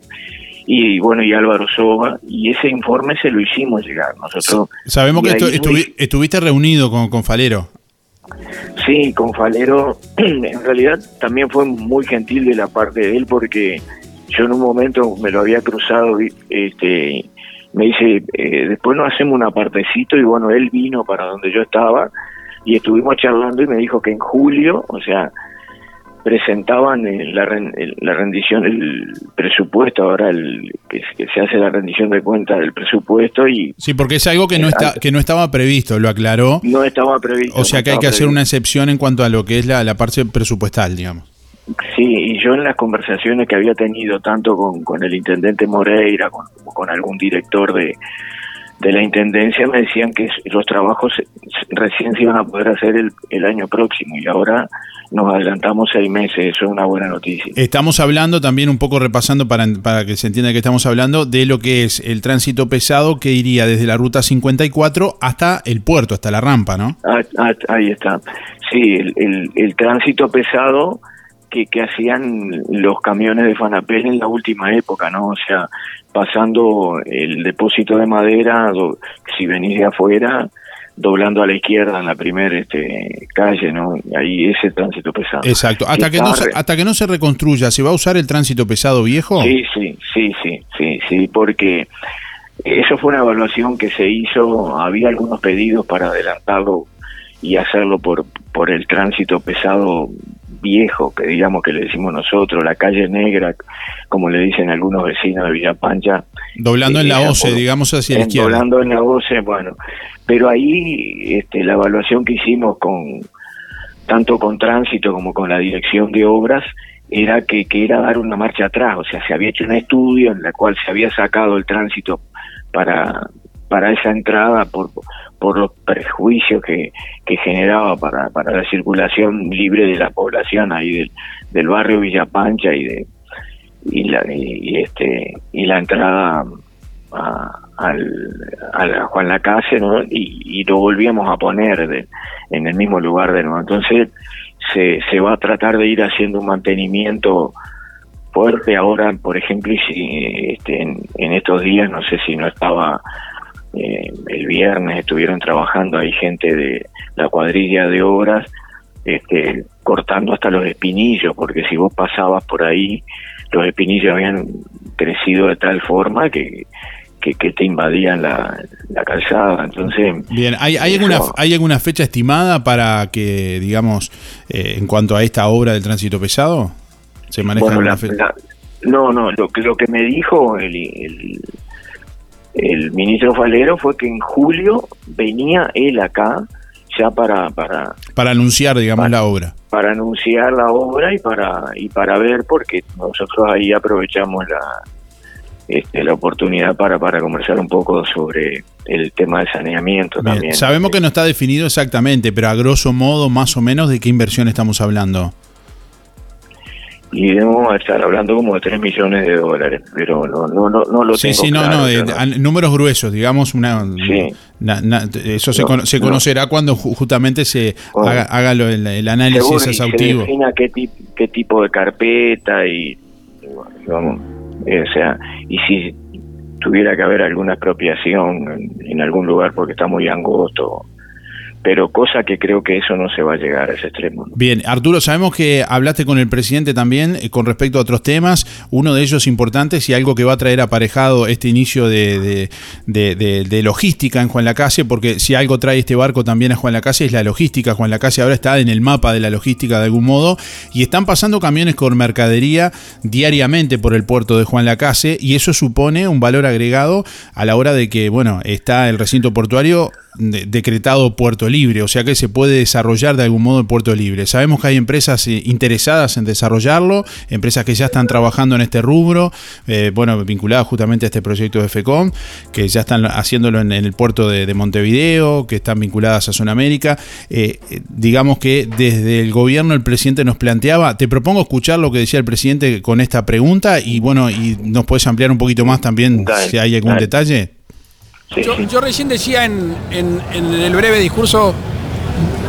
Y, bueno, y Álvaro Soba, y ese informe se lo hicimos llegar. Nosotros Sabemos que estuviste reunido con, con Falero. Sí, con Falero, en realidad también fue muy gentil de la parte de él porque yo en un momento me lo había cruzado, este, me dice, eh, después nos hacemos un apartecito y bueno, él vino para donde yo estaba y estuvimos charlando y me dijo que en julio, o sea, presentaban la, la rendición, el presupuesto, ahora el, que, se hace la rendición de cuenta del presupuesto y... Sí, porque es algo que no, está, que no estaba previsto, lo aclaró. No estaba previsto. O sea que hay que hacer una excepción en cuanto a lo que es la, la parte presupuestal, digamos. Sí, y yo en las conversaciones que había tenido tanto con, con el intendente Moreira, con, con algún director de, de la Intendencia me decían que los trabajos recién se iban a poder hacer el, el, año próximo y ahora nos adelantamos seis meses, eso es una buena noticia. Estamos hablando también un poco repasando para, para que se entienda que estamos hablando de lo que es el tránsito pesado que iría desde la ruta 54 hasta el puerto, hasta la rampa, ¿no? Ah, ah, ahí está. Sí, el, el, el tránsito pesado que, que hacían los camiones de Fanapel en la última época, ¿no? O sea, pasando el depósito de madera, si venís de afuera, doblando a la izquierda en la primera este, calle, ¿no? Ahí ese tránsito pesado. Exacto. Hasta que, no se, hasta que no se reconstruya, ¿se va a usar el tránsito pesado viejo? Sí, sí, sí, sí, sí, sí, porque eso fue una evaluación que se hizo, había algunos pedidos para adelantarlo y hacerlo por, por el tránsito pesado viejo, que digamos que le decimos nosotros, la calle negra, como le dicen algunos vecinos de Villa Pancha. Doblando en la OCE, digamos hacia la izquierda. Doblando en la OCE, bueno. Pero ahí este, la evaluación que hicimos con tanto con tránsito como con la dirección de obras era que, que era dar una marcha atrás, o sea, se había hecho un estudio en la cual se había sacado el tránsito para, para esa entrada por, por los prejuicios que, que generaba para, para la circulación libre de la población ahí del, del barrio Villa Pancha y de y la y, este y la entrada a, al, a Juan Lacase ¿no? y, y, lo volvíamos a poner de, en el mismo lugar de nuevo entonces se, se va a tratar de ir haciendo un mantenimiento fuerte ahora por ejemplo y si este, en, en estos días no sé si no estaba eh, el viernes estuvieron trabajando ahí gente de la cuadrilla de obras este, cortando hasta los espinillos, porque si vos pasabas por ahí, los espinillos habían crecido de tal forma que, que, te invadían la, calzada. Entonces, bien, ¿hay, hay, alguna, ¿hay alguna fecha estimada para que, digamos, eh, en cuanto a esta obra del tránsito pesado? ¿Se maneja no, no, lo, lo que me dijo el el ministro Falero fue que en julio venía él acá ya para para para anunciar digamos la obra. para anunciar la obra y para y para ver porque nosotros ahí aprovechamos la este, la oportunidad para para conversar un poco sobre el tema de saneamiento también. sabemos que no está definido exactamente pero a grosso modo más o menos de qué inversión estamos hablando y debemos estar hablando como de 3 millones de dólares, pero no no no, no lo Sí, tengo sí, no, claro, no, eh, números gruesos, digamos, una, na- na- eso se, No, cono- se no. conocerá cuando ju- justamente se Bueno. haga, haga lo- el, el análisis Seguro, se exhaustivo. defina qué, tip- qué tipo de carpeta y, vamos, eh, o sea, y si tuviera que haber alguna expropiación en, en algún lugar porque está muy angosto, pero cosa que creo que eso no se va a llegar a ese extremo. Bien, Arturo, sabemos que hablaste con el presidente también eh, con respecto a otros temas, uno de ellos importantes y algo que va a traer aparejado este inicio de, de- de- de- logística en Juan Lacase, porque si algo trae este barco también a Juan Lacase es la logística. Juan Lacase ahora está en el mapa de la logística de algún modo y están pasando camiones con mercadería diariamente por el puerto de Juan Lacase y eso supone un valor agregado a la hora de que, bueno, está el recinto portuario de- decretado puerto libre, o sea que se puede desarrollar de algún modo el puerto libre. Sabemos que hay empresas eh, interesadas en desarrollarlo, empresas que ya están trabajando en este rubro, eh, bueno, vinculadas justamente a este proyecto de FECOM, que ya están haciéndolo en, en el puerto de, de Montevideo, que están vinculadas a Sudamérica. Eh, eh, digamos que desde el gobierno el presidente nos planteaba, te propongo escuchar lo que decía el presidente con esta pregunta y bueno, y nos puedes ampliar un poquito más también si hay algún dale. detalle. Yo, yo recién decía en, en- en el breve discurso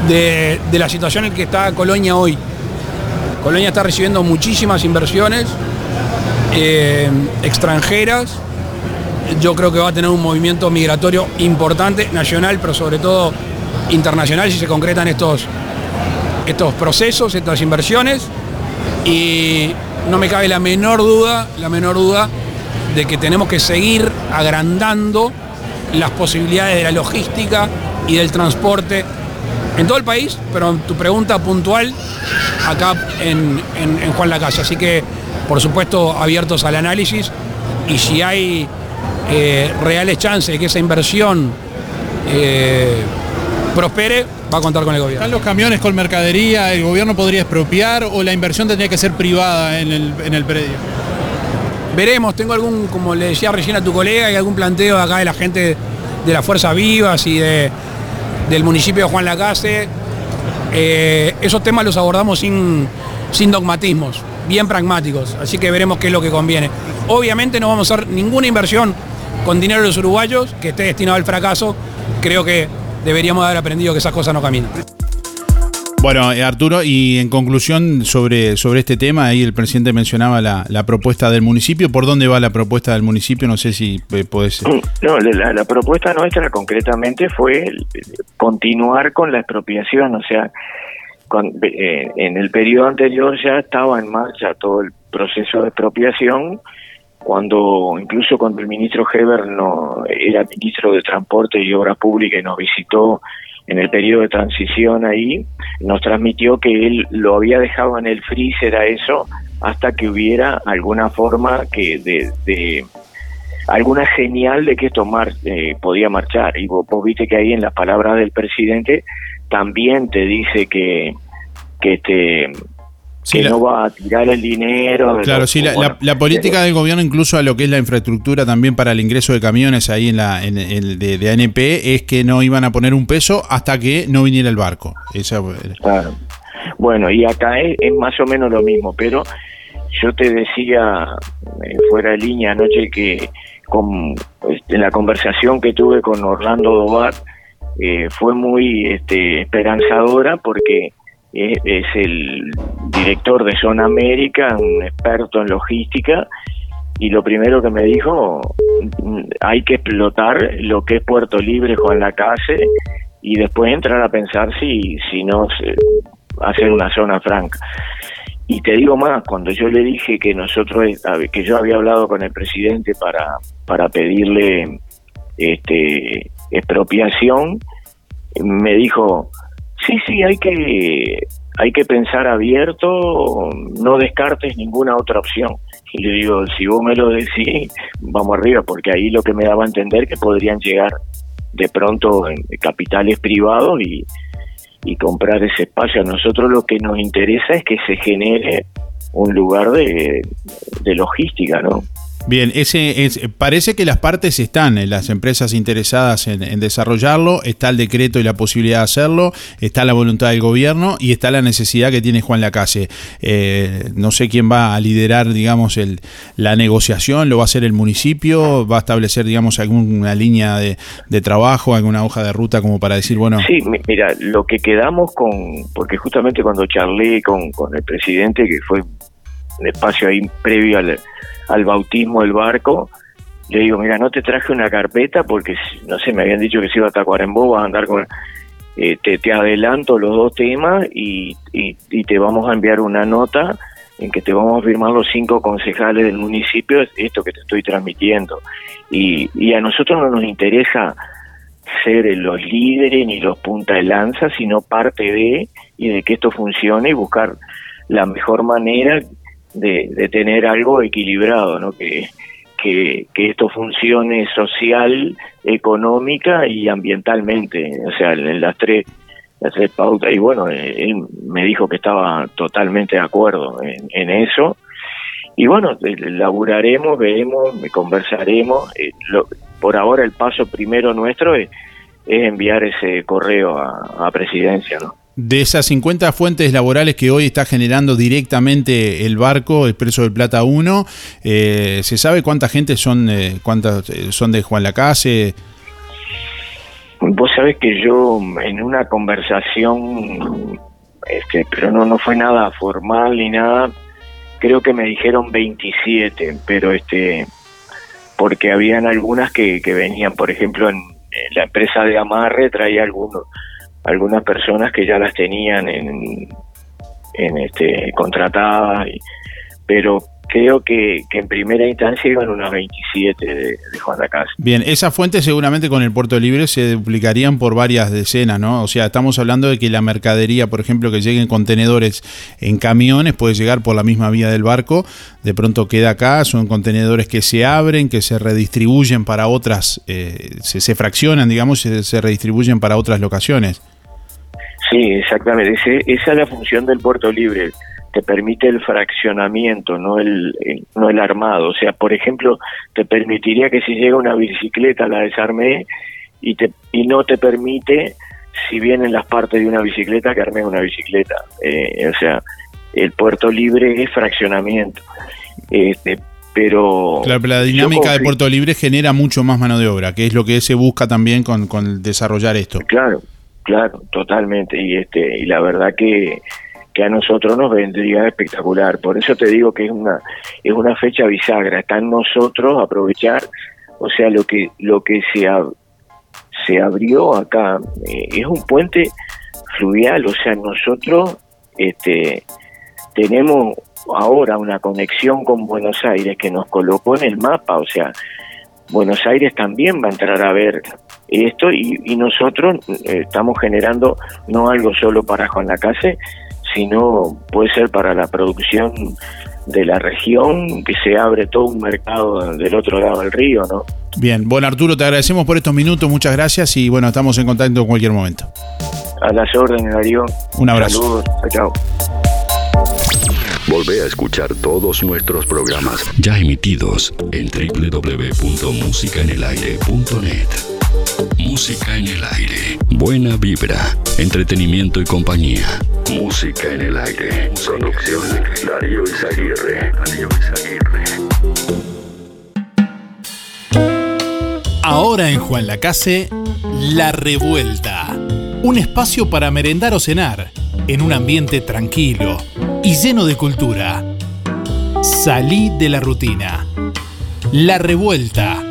de, de la situación en que está Colonia hoy. Colonia está recibiendo muchísimas inversiones eh, extranjeras. Yo creo que va a tener un movimiento migratorio importante, nacional, pero sobre todo internacional, si se concretan estos, estos procesos, estas inversiones. Y no me cabe la menor duda, la menor duda de que tenemos que seguir agrandando las posibilidades de la logística y del transporte en todo el país, pero tu pregunta puntual acá en, en- en Juan Lacase. Así que, por supuesto, abiertos al análisis y si hay eh, reales chances de que esa inversión eh, prospere, va a contar con el gobierno. ¿Están los camiones con mercadería? ¿El gobierno podría expropiar o la inversión tendría que ser privada en el, en el predio? Veremos, tengo algún, como le decía recién a tu colega, hay algún planteo acá de la gente de las Fuerzas Vivas y de, del municipio de Juan Lacase. Eh, esos temas los abordamos sin, sin dogmatismos, bien pragmáticos, así que veremos qué es lo que conviene. Obviamente no vamos a hacer ninguna inversión con dinero de los uruguayos que esté destinado al fracaso. Creo que deberíamos haber aprendido que esas cosas no caminan. Bueno, eh, Arturo, y en conclusión sobre, sobre este tema, ahí el presidente mencionaba la, la propuesta del municipio. ¿Por dónde va la propuesta del municipio? No sé si eh, puedes... No, la, propuesta nuestra concretamente fue el- continuar con la expropiación, o sea, eh, en el periodo anterior ya estaba en marcha todo el proceso de expropiación, cuando incluso cuando el ministro Heber no era ministro de Transporte y Obras Públicas y nos visitó en el periodo de transición ahí, nos transmitió que él lo había dejado en el freezer a eso hasta que hubiera alguna forma que de, de alguna señal de que esto mar- eh, podía marchar. Y vos, vos viste que ahí en las palabras del presidente también te dice que que este Sí, que la- no va a tirar el dinero. Claro, los- sí, la, bueno, la- la política del gobierno incluso a lo que es la infraestructura también para el ingreso de camiones ahí en la en de, de ANP es que no iban a poner un peso hasta que no viniera el barco. Esa, Claro. Bueno, y acá es, es más o menos lo mismo, pero yo te decía eh, fuera de línea anoche que con este, la conversación que tuve con Orlando Dobar eh, fue muy este, esperanzadora porque es, el director de Zona América, un experto en logística, y lo primero que me dijo, mm, hay que explotar lo que es Puerto Libre, Juan Lacase, y después entrar a pensar si, si no hacer una zona franca. Y te digo más, cuando yo le dije que nosotros, que yo había hablado con el presidente para, para pedirle este expropiación, me dijo, sí, sí, hay que, hay que pensar abierto, no descartes ninguna otra opción. Y le digo, si vos me lo decís, vamos arriba, porque ahí lo que me daba a entender que podrían llegar de pronto en capitales privados y, y comprar ese espacio. A nosotros lo que nos interesa es que se genere un lugar de, de logística, ¿no? Bien, ese es, parece que las partes están, en las empresas interesadas en, desarrollarlo, está el decreto y la posibilidad de hacerlo, está la voluntad del gobierno y está la necesidad que tiene Juan Lacase. Eh, no sé quién va a liderar, digamos, el, la negociación, lo va a hacer el municipio, va a establecer, digamos, alguna línea de, trabajo, alguna hoja de ruta como para decir, bueno... Sí, mira, lo que quedamos con, porque justamente cuando charlé con, con el presidente, que fue un espacio ahí previo al al bautismo del barco, le digo, mira, no te traje una carpeta porque, no sé, me habían dicho que se iba a Tacuarembó, vas a andar con... Eh, te, te, adelanto los dos temas y, y, te vamos a enviar una nota en que te vamos a firmar los cinco concejales del municipio, esto que te estoy transmitiendo. Y, y a nosotros no nos interesa ser los líderes ni los punta de lanza, sino parte de y de que esto funcione y buscar la mejor manera de, tener algo equilibrado, ¿no? Que, que, esto funcione social, económica y ambientalmente, o sea, en las tres, las tres pautas. Y bueno, él me dijo que estaba totalmente de acuerdo en, eso. Y bueno, laburaremos, veremos, conversaremos. Eh, por ahora el paso primero nuestro es, enviar ese correo a, a presidencia, ¿no? De esas 50 fuentes laborales que hoy está generando directamente el barco Expreso del Plata 1, eh, ¿se sabe cuánta gente son, eh, cuántas eh, son de Juan Lacase? Vos sabés que yo en una conversación, este, pero no, no fue nada formal ni nada, creo que me dijeron 27, pero este, porque habían algunas que, que venían, por ejemplo, en la empresa de amarre traía algunos algunas personas que ya las tenían en, en este contratadas, pero creo que, que, en primera instancia iban unos 27 de, de Juan. Bien, esas fuentes seguramente con el puerto libre se duplicarían por varias decenas, ¿no? O sea, estamos hablando de que la mercadería, por ejemplo, que lleguen contenedores en camiones, puede llegar por la misma vía del barco, de pronto queda acá, son contenedores que se abren, que se redistribuyen para otras, eh, se, se, fraccionan, digamos, se, se redistribuyen para otras locaciones. Sí, exactamente. esa es la función del puerto libre. Te permite el fraccionamiento, no el, no el armado. O sea, por ejemplo, te permitiría que si llega una bicicleta la desarme y, te, y no te permite, si vienen las partes de una bicicleta, que armes una bicicleta. Eh, o sea, el puerto libre es fraccionamiento. Este, pero claro, la dinámica de Puerto Libre genera mucho más mano de obra, que es lo que se busca también con, con desarrollar esto. Claro, Claro, totalmente. Y este y la verdad que, que a nosotros nos vendría espectacular. Por eso te digo que es una es una fecha bisagra. Está en nosotros aprovechar, o sea, lo que lo que se se abrió acá eh, es un puente fluvial. O sea, nosotros este tenemos ahora una conexión con Buenos Aires que nos colocó en el mapa. O sea, Buenos Aires también va a entrar a ver esto y, nosotros eh, estamos generando no algo solo para Juan Lacase, sino puede ser para la producción de la región, que se abre todo un mercado del otro lado del río, ¿no? Bien, bueno Arturo, te agradecemos por estos minutos, muchas gracias y bueno, estamos en contacto en cualquier momento. A las órdenes, Darío. Un abrazo. Saludos, chao. Volvé a escuchar todos nuestros programas ya emitidos en www.musicaenelaire.net. Música en el aire. Buena vibra, entretenimiento y compañía. Música en el aire. Producción Darío Izaguirre. Darío Izaguirre. Ahora en Juan Lacase, La Revuelta. Un espacio para merendar o cenar, en un ambiente tranquilo y lleno de cultura. Salí de la rutina. La Revuelta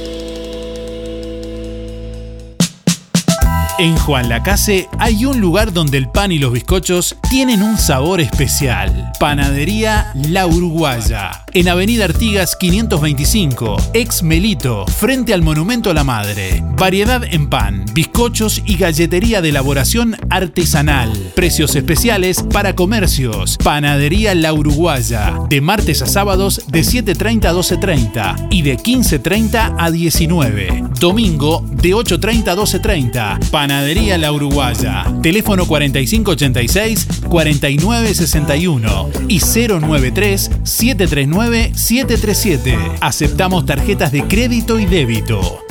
En Juan Lacase hay un lugar donde el pan y los bizcochos tienen un sabor especial. Panadería La Uruguaya. En Avenida Artigas 525, ex Melito, frente al Monumento a la Madre. Variedad en pan, bizcochos y galletería de elaboración artesanal. Precios especiales para comercios. Panadería La Uruguaya. De martes a sábados de 7.30 a 12.30 y de 15.30 a 19. Domingo de 8.30 a 12.30. Panadería La Uruguaya. Teléfono 4586-4961 y 093-739-737. Aceptamos tarjetas de crédito y débito.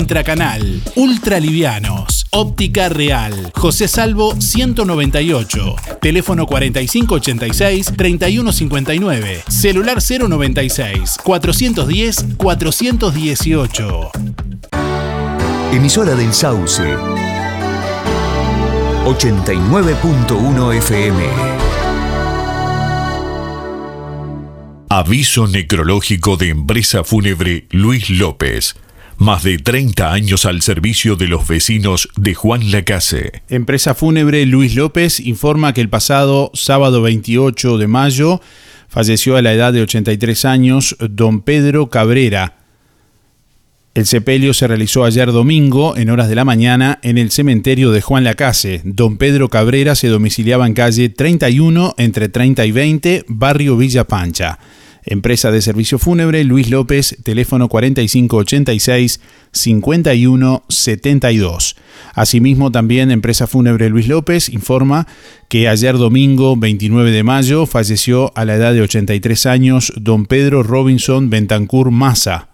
intracanal. Ultralivianos. Óptica Real. José Salvo 198. Teléfono 4586-3159. Celular 096 410 418. Emisora del Sauce. 89.1 FM. Aviso necrológico de empresa fúnebre Luis López. Más de 30 años al servicio de los vecinos de Juan Lacase. Empresa fúnebre Luis López informa que el pasado sábado 28 de mayo falleció a la edad de 83 años don Pedro Cabrera. El sepelio se realizó ayer domingo en horas de la mañana en el cementerio de Juan Lacase. Don Pedro Cabrera se domiciliaba en calle 31 entre 30 y 20, barrio Villa Pancha. Empresa de servicio fúnebre Luis López, teléfono 4586-5172. Asimismo, también Empresa Fúnebre Luis López informa que ayer domingo 29 de mayo falleció a la edad de 83 años don Pedro Robinson Bentancur Massa.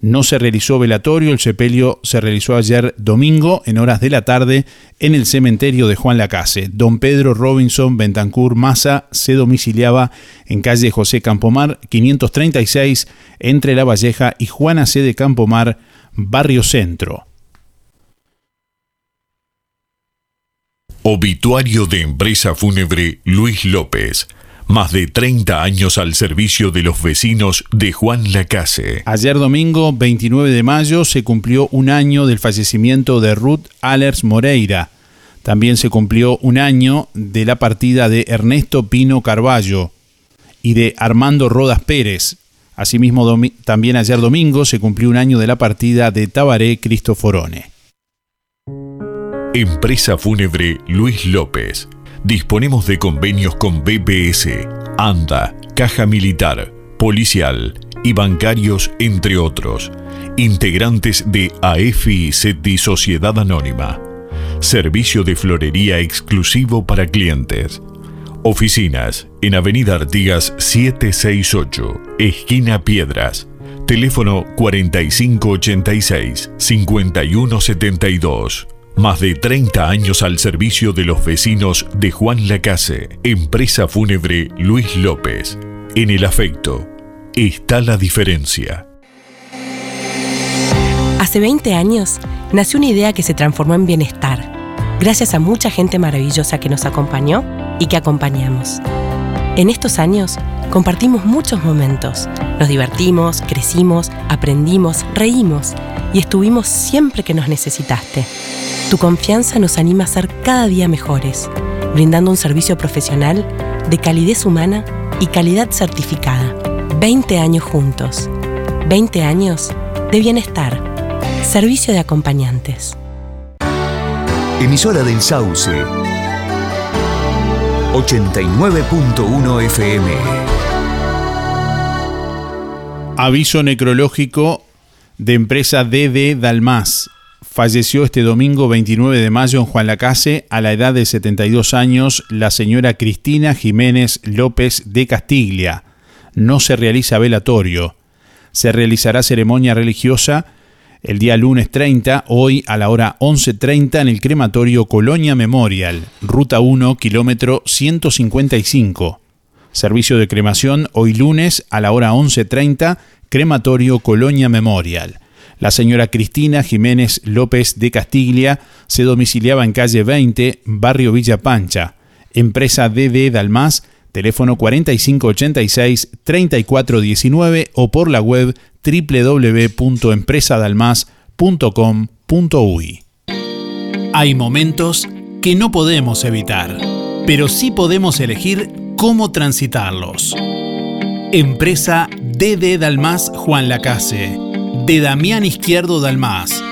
No se realizó velatorio, el sepelio se realizó ayer domingo en horas de la tarde en el cementerio de Juan Lacase. Don Pedro Robinson Bentancur Massa se domiciliaba en calle José Campomar 536 entre La Valleja y Juana C. de Campomar, Barrio Centro. Obituario de empresa fúnebre Luis López. Más de 30 años al servicio de los vecinos de Juan Lacase. Ayer domingo 29 de mayo se cumplió un año del fallecimiento de Ruth Allers Moreira. También se cumplió un año de la partida de Ernesto Pino Carballo y de Armando Rodas Pérez. Asimismo, también ayer domingo se cumplió un año de la partida de Tabaré Cristoforone. Empresa Fúnebre Luis López disponemos de convenios con BPS, ANDA, Caja Militar, Policial y bancarios, entre otros, integrantes de AFI y Sociedad Anónima. Servicio de florería exclusivo para clientes. Oficinas en Avenida Artigas 768, esquina Piedras. Teléfono 4586-5172. Más de 30 años al servicio de los vecinos de Juan Lacase. Empresa fúnebre Luis López. En el afecto está la diferencia. Hace 20 años nació una idea que se transformó en bienestar, gracias a mucha gente maravillosa que nos acompañó y que acompañamos. En estos años compartimos muchos momentos, nos divertimos, crecimos, aprendimos, reímos y estuvimos siempre que nos necesitaste. Tu confianza nos anima a ser cada día mejores, brindando un servicio profesional de calidez humana y calidad certificada. 20 años juntos. 20 años de bienestar. Servicio de acompañantes. Emisora del Sauce. 89.1 FM. Aviso necrológico de empresa DD Dalmas falleció este domingo 29 de mayo en Juan Lacase a la edad de 72 años la señora Cristina Jiménez López de Castiglia. No se realiza velatorio. Se realizará ceremonia religiosa El día lunes 30, hoy a la hora 11.30 en el crematorio Colonia Memorial, Ruta 1, kilómetro 155. Servicio de cremación hoy lunes a la hora 11.30, crematorio Colonia Memorial. La señora Cristina Jiménez López de Castiglia se domiciliaba en calle 20, barrio Villa Pancha. Empresa DD Dalmas, teléfono 4586-3419 o por la web www.empresadalmas.com.uy. Hay momentos que no podemos evitar, pero sí podemos elegir cómo transitarlos. Empresa DD Dalmas Juan Lacase, de Damián Izquierdo Dalmas.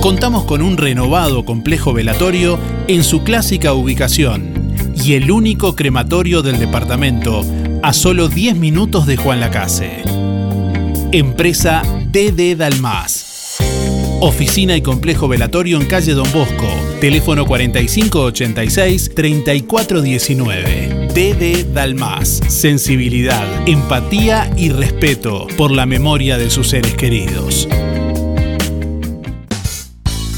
Contamos con un renovado complejo velatorio en su clásica ubicación y el único crematorio del departamento a solo 10 minutos de Juan Lacase. Empresa DD Dalmas. Oficina y complejo velatorio en calle Don Bosco. Teléfono 4586-3419. DD Dalmas. Sensibilidad, empatía y respeto por la memoria de sus seres queridos.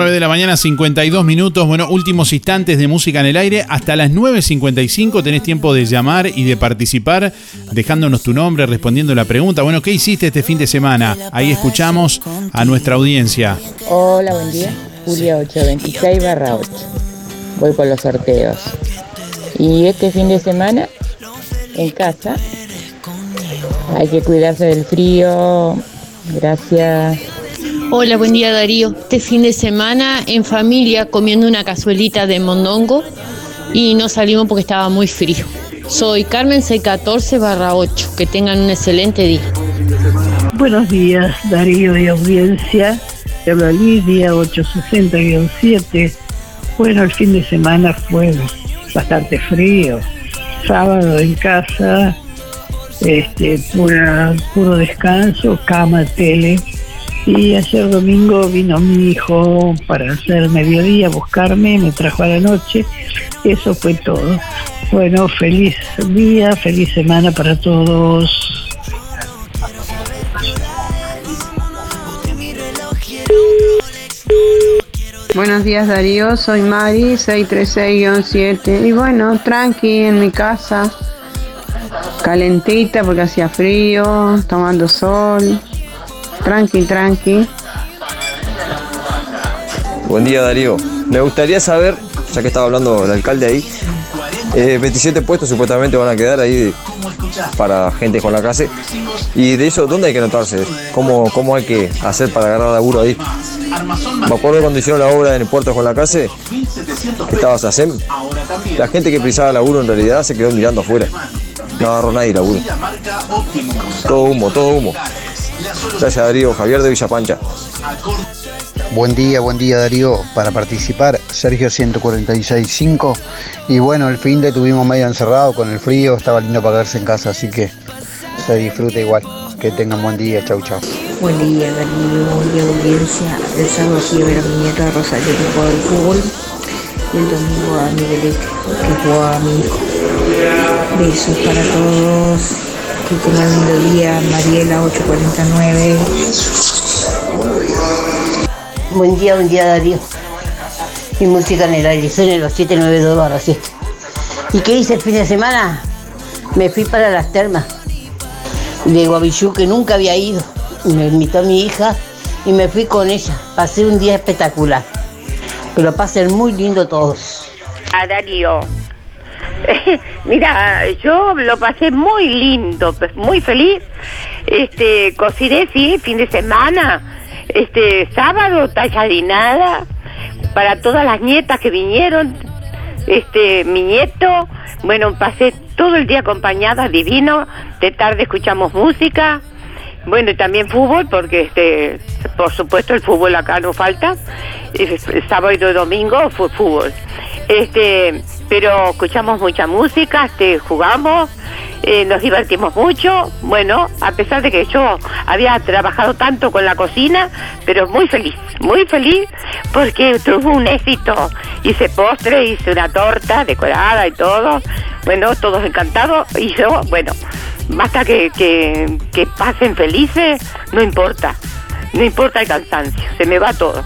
9 de la mañana, 52 minutos. Bueno, últimos instantes de música en el aire. Hasta las 9.55 tenés tiempo de llamar y de participar, dejándonos tu nombre, respondiendo la pregunta. Bueno, ¿qué hiciste este fin de semana? Ahí escuchamos a nuestra audiencia. Hola, buen día. Julia 826 barra 8. Voy por los sorteos. Y este fin de semana, en casa, hay que cuidarse del frío. Gracias. Hola, buen día Darío. Este fin de semana en familia comiendo una cazuelita de mondongo y no salimos porque estaba muy frío. Soy Carmen C14 barra 8. Que tengan un excelente día. Buenos días Darío y audiencia. Te habla Lidia 860-7. Bueno, el fin de semana fue bastante frío. Sábado en casa, este, pura, puro descanso, cama, tele y ayer domingo vino mi hijo para hacer mediodía, buscarme, me trajo a la noche. Eso fue todo. Bueno, feliz día, feliz semana para todos. Buenos días Darío, soy Mari, 636-7 y bueno, tranqui en mi casa, calentita porque hacía frío, tomando sol, Tranqui, tranqui. Buen día Darío. Me gustaría saber, ya que estaba hablando el alcalde ahí, 27 eh, puestos supuestamente van a quedar ahí para gente con la clase. Y de eso, ¿dónde hay que anotarse? ¿Cómo, cómo hay que hacer para agarrar laburo ahí? Me acuerdo cuando hicieron la obra en el puerto con la casa, que estaba SACEM, la gente que pisaba laburo en realidad se quedó mirando afuera. No agarró nadie laburo. Todo humo, todo humo. Gracias Darío, Javier de Villapancha. Buen día, buen día Darío. Para participar, Sergio 146.5. Y bueno, el fin de tuvimos medio encerrado con el frío, estaba lindo para quedarse en casa, así que se disfruta igual. Que tengan buen día, chau chau. Buen día Darío, buen día audiencia. El sábado fui a ver a mi nieta Rosario que juega al fútbol. Y el domingo a Miguelete que juega a mi hijo. Besos para todos. Que tengan un lindo día, Mariela 849. Buen día, buen día Darío. Mi música en el aire, soy en los 792 barra 7. ¿Y qué hice el fin de semana? Me fui para las termas de Guavillú, que nunca había ido. Me invitó a mi hija y me fui con ella. Pasé un día espectacular. Que lo pasen muy lindo todos. A Darío. Mira, yo lo pasé muy lindo, pues, muy feliz. Este, cociné, sí, fin de semana. Este, sábado, tallarinada para todas las nietas que vinieron. Este, mi nieto, bueno, pasé todo el día acompañada, divino. De tarde escuchamos música. Bueno, y también fútbol, porque este, por supuesto el fútbol acá no falta. Sábado y domingo fue fútbol. Este, pero escuchamos mucha música, este, jugamos, eh, nos divertimos mucho. Bueno, a pesar de que yo había trabajado tanto con la cocina, pero muy feliz, muy feliz porque tuvo un éxito. Hice postre, hice una torta decorada y todo. Bueno, todos encantados. Y yo, bueno, basta que, que, que pasen felices, no importa. No importa el cansancio, se me va todo.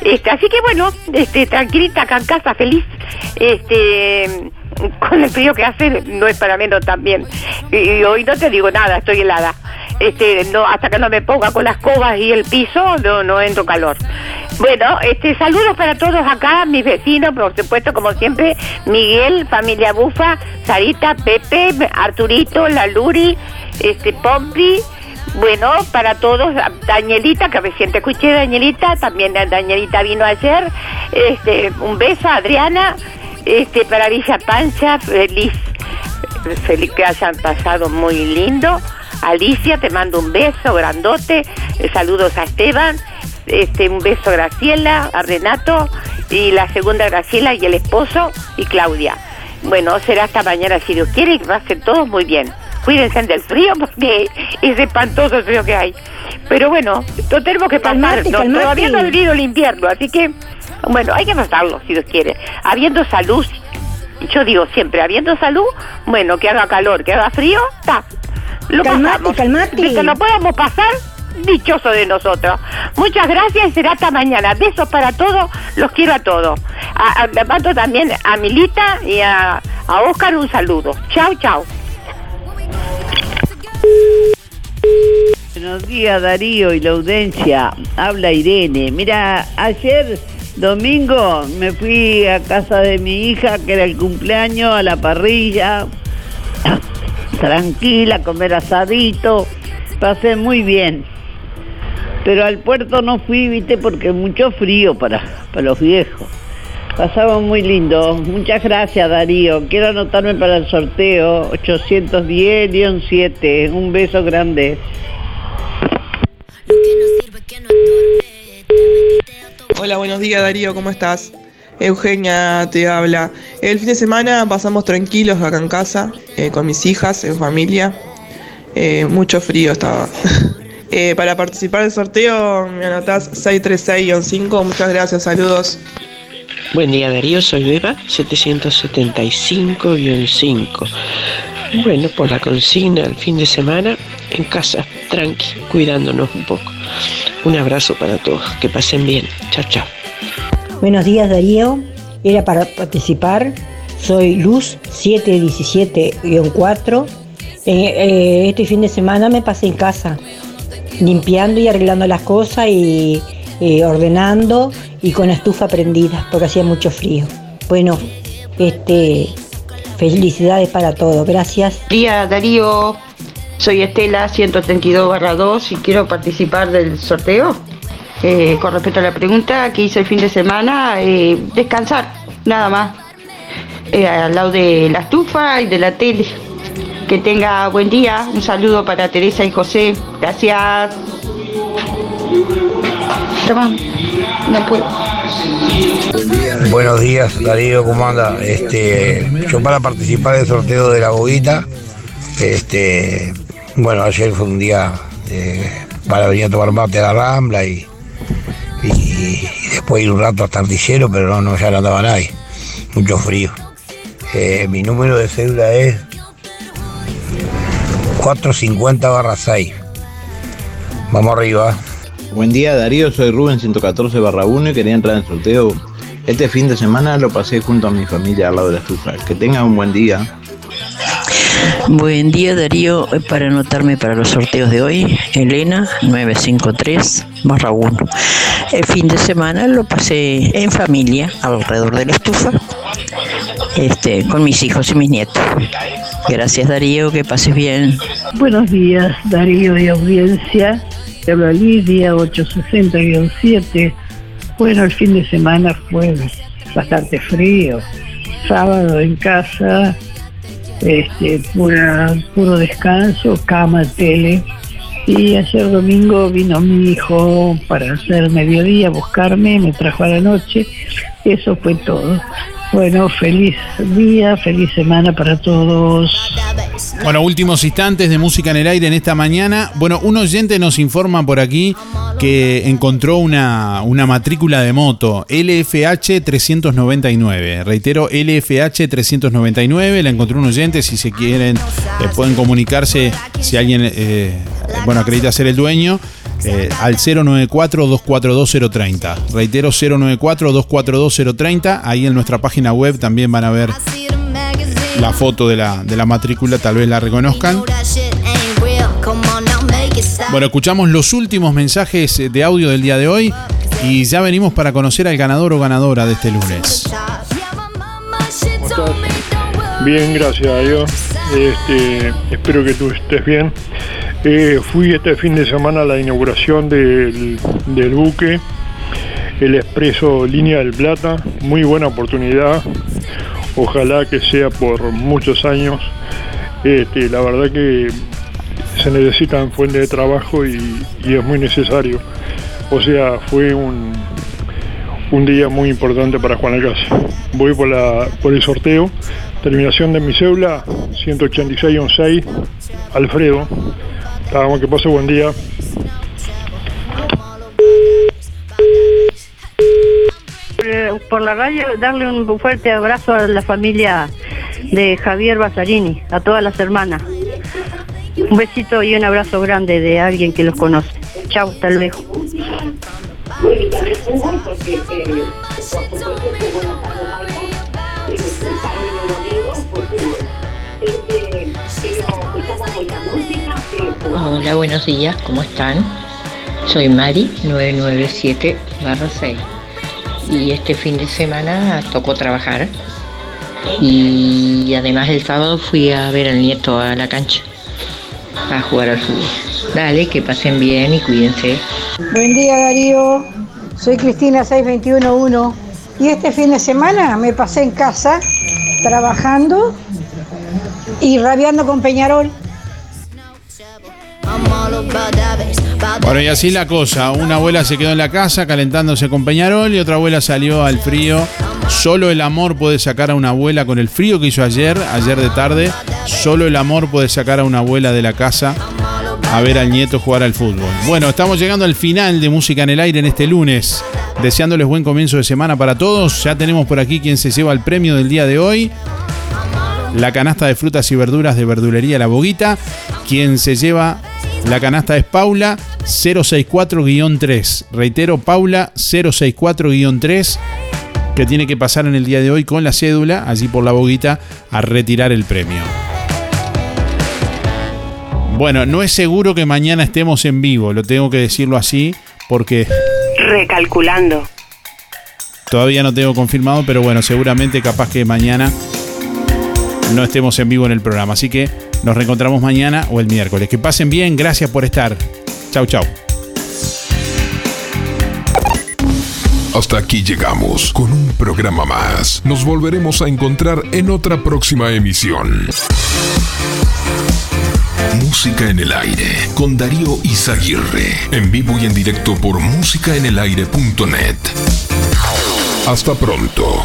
Este, así que bueno, este, tranquilita acá en casa, feliz. Este, con el frío que hace no es para menos también. Y, hoy no te digo nada, estoy helada. Este, no, hasta que no me ponga con las cobas y el piso, no, no entro calor. Bueno, este, saludos para todos acá, mis vecinos, por supuesto, como siempre, Miguel, familia Bufa, Sarita, Pepe, Arturito, La Luri, este, Pompi, bueno, para todos, Danielita, que recién te escuché, Danielita, también Danielita vino ayer, este, un beso, Adriana, este, para Villa Pancha, feliz, feliz que hayan pasado muy lindo. Alicia, te mando un beso grandote, saludos a Esteban, este, un beso a Graciela, a Renato, y la segunda Graciela y el esposo y Claudia. Bueno, será hasta mañana si Dios quiere y va a ser todo muy bien cuídense del frío porque es espantoso el frío que hay. Pero bueno, lo tenemos que pasar. todavía no ha venido el invierno, así que, bueno, hay que pasarlo si Dios quiere. Habiendo salud, yo digo siempre, habiendo salud, bueno, que haga calor, que haga frío, está. Lo pasamos. De que lo podamos pasar, dichoso de nosotros. Muchas gracias y será hasta mañana. Besos para todos, los quiero a todos. A, a, también a Milita y a, a Oscar un saludo. Chao, chao. Buenos días Darío y la audiencia, habla Irene. Mira, ayer domingo me fui a casa de mi hija, que era el cumpleaños, a la parrilla, tranquila, comer asadito, pasé muy bien. Pero al puerto no fui, viste, porque mucho frío para, para los viejos. Pasamos muy lindo. Muchas gracias, Darío. Quiero anotarme para el sorteo 810-7. Un beso grande. Hola, buenos días, Darío. ¿Cómo estás? Eugenia te habla. El fin de semana pasamos tranquilos acá en casa, eh, con mis hijas, en familia. Eh, mucho frío estaba. Eh, para participar del sorteo me anotás 636-5. Muchas gracias, saludos. Buen día Darío, soy Beba, 775-5. Bueno, por la consigna el fin de semana, en casa, tranqui, cuidándonos un poco. Un abrazo para todos, que pasen bien. Chao, chao. Buenos días Darío, era para participar. Soy Luz 717-4. Eh, este fin de semana me pasé en casa, limpiando y arreglando las cosas y eh, ordenando y con estufa prendida porque hacía mucho frío. Bueno, este, felicidades para todos, gracias. Día Darío, soy Estela 132-2 y quiero participar del sorteo. Eh, con respecto a la pregunta que hice el fin de semana, eh, descansar, nada más, eh, al lado de la estufa y de la tele. Que tenga buen día, un saludo para Teresa y José, gracias. No puedo. Buenos días, Darío, ¿cómo anda? Este, yo para participar del sorteo de la boguita, este, bueno, ayer fue un día para venir a tomar mate a la Rambla y, y, después ir un rato hasta Artillero, pero no, no ya no andaba nadie, mucho frío. Eh, mi número de cédula es 450 6. Vamos arriba. Buen día Darío, soy Rubén 114 barra 1 y quería entrar en sorteo. Este fin de semana lo pasé junto a mi familia al lado de la estufa. Que tengan un buen día. Buen día Darío, para anotarme para los sorteos de hoy, Elena 953 barra 1. El fin de semana lo pasé en familia alrededor de la estufa. este, con mis hijos y mis nietos. Gracias Darío, que pases bien. Buenos días, Darío y audiencia. Te habla Lidia, 860-7. Bueno, el fin de semana fue bastante frío. Sábado en casa, este, pura, puro descanso, cama, tele. Y ayer domingo vino mi hijo para hacer mediodía, buscarme, me trajo a la noche. Eso fue todo. Bueno, feliz día, feliz semana para todos. Bueno, últimos instantes de música en el aire en esta mañana. Bueno, un oyente nos informa por aquí que encontró una, una matrícula de moto LFH 399. Reitero, LFH 399. La encontró un oyente. Si se quieren, eh, pueden comunicarse si alguien, eh, bueno, acredita ser el dueño. Eh, al 094-242-030. Reitero, 094-242-030. Ahí en nuestra página web también van a ver la foto de la, de la matrícula, tal vez la reconozcan. Bueno, escuchamos los últimos mensajes de audio del día de hoy y ya venimos para conocer al ganador o ganadora de este lunes. Bien, gracias a Dios. Este, espero que tú estés bien. Eh, fui este fin de semana a la inauguración del, buque, el Expreso Línea del Plata. Muy buena oportunidad. Ojalá que sea por muchos años. Este, la verdad que se necesitan fuentes de trabajo y, es muy necesario. O sea, fue un, un día muy importante para Juan Casa. Voy por, por el sorteo. Terminación de mi cédula, 186-16, Alfredo. Que pase buen día. Eh, por la radio darle un fuerte abrazo a la familia de Javier Basarini, a todas las hermanas. Un besito y un abrazo grande de alguien que los conoce. Chau, hasta luego. Hola, buenos días, ¿cómo están? Soy Mari 997 6 y este fin de semana tocó trabajar y además el sábado fui a ver al nieto a la cancha a jugar al fútbol. Dale, que pasen bien y cuídense. Buen día Darío, soy Cristina 6211 y este fin de semana me pasé en casa trabajando y rabiando con Peñarol. Bueno, y así la cosa. Una abuela se quedó en la casa calentándose con Peñarol y otra abuela salió al frío. Solo el amor puede sacar a una abuela con el frío que hizo ayer, ayer de tarde. Solo el amor puede sacar a una abuela de la casa a ver al nieto jugar al fútbol. Bueno, estamos llegando al final de Música en el Aire en este lunes. Deseándoles buen comienzo de semana para todos. Ya tenemos por aquí quien se lleva el premio del día de hoy. La canasta de frutas y verduras de verdulería La Boguita. Quien se lleva la canasta es Paula 064-3. Reitero, Paula 064-3 que tiene que pasar en el día de hoy con la cédula, allí por la boguita, a retirar el premio. Bueno, no es seguro que mañana estemos en vivo, lo tengo que decirlo así, porque Recalculando. todavía no tengo confirmado, pero bueno, seguramente capaz que mañana no estemos en vivo en el programa. Así que nos reencontramos mañana o el miércoles. Que pasen bien, gracias por estar. Chau, chau. Hasta aquí llegamos con un programa más. Nos volveremos a encontrar en otra próxima emisión. Música en el aire con Darío Izaguirre. En vivo y en directo por musicaenelaire.net. Hasta pronto.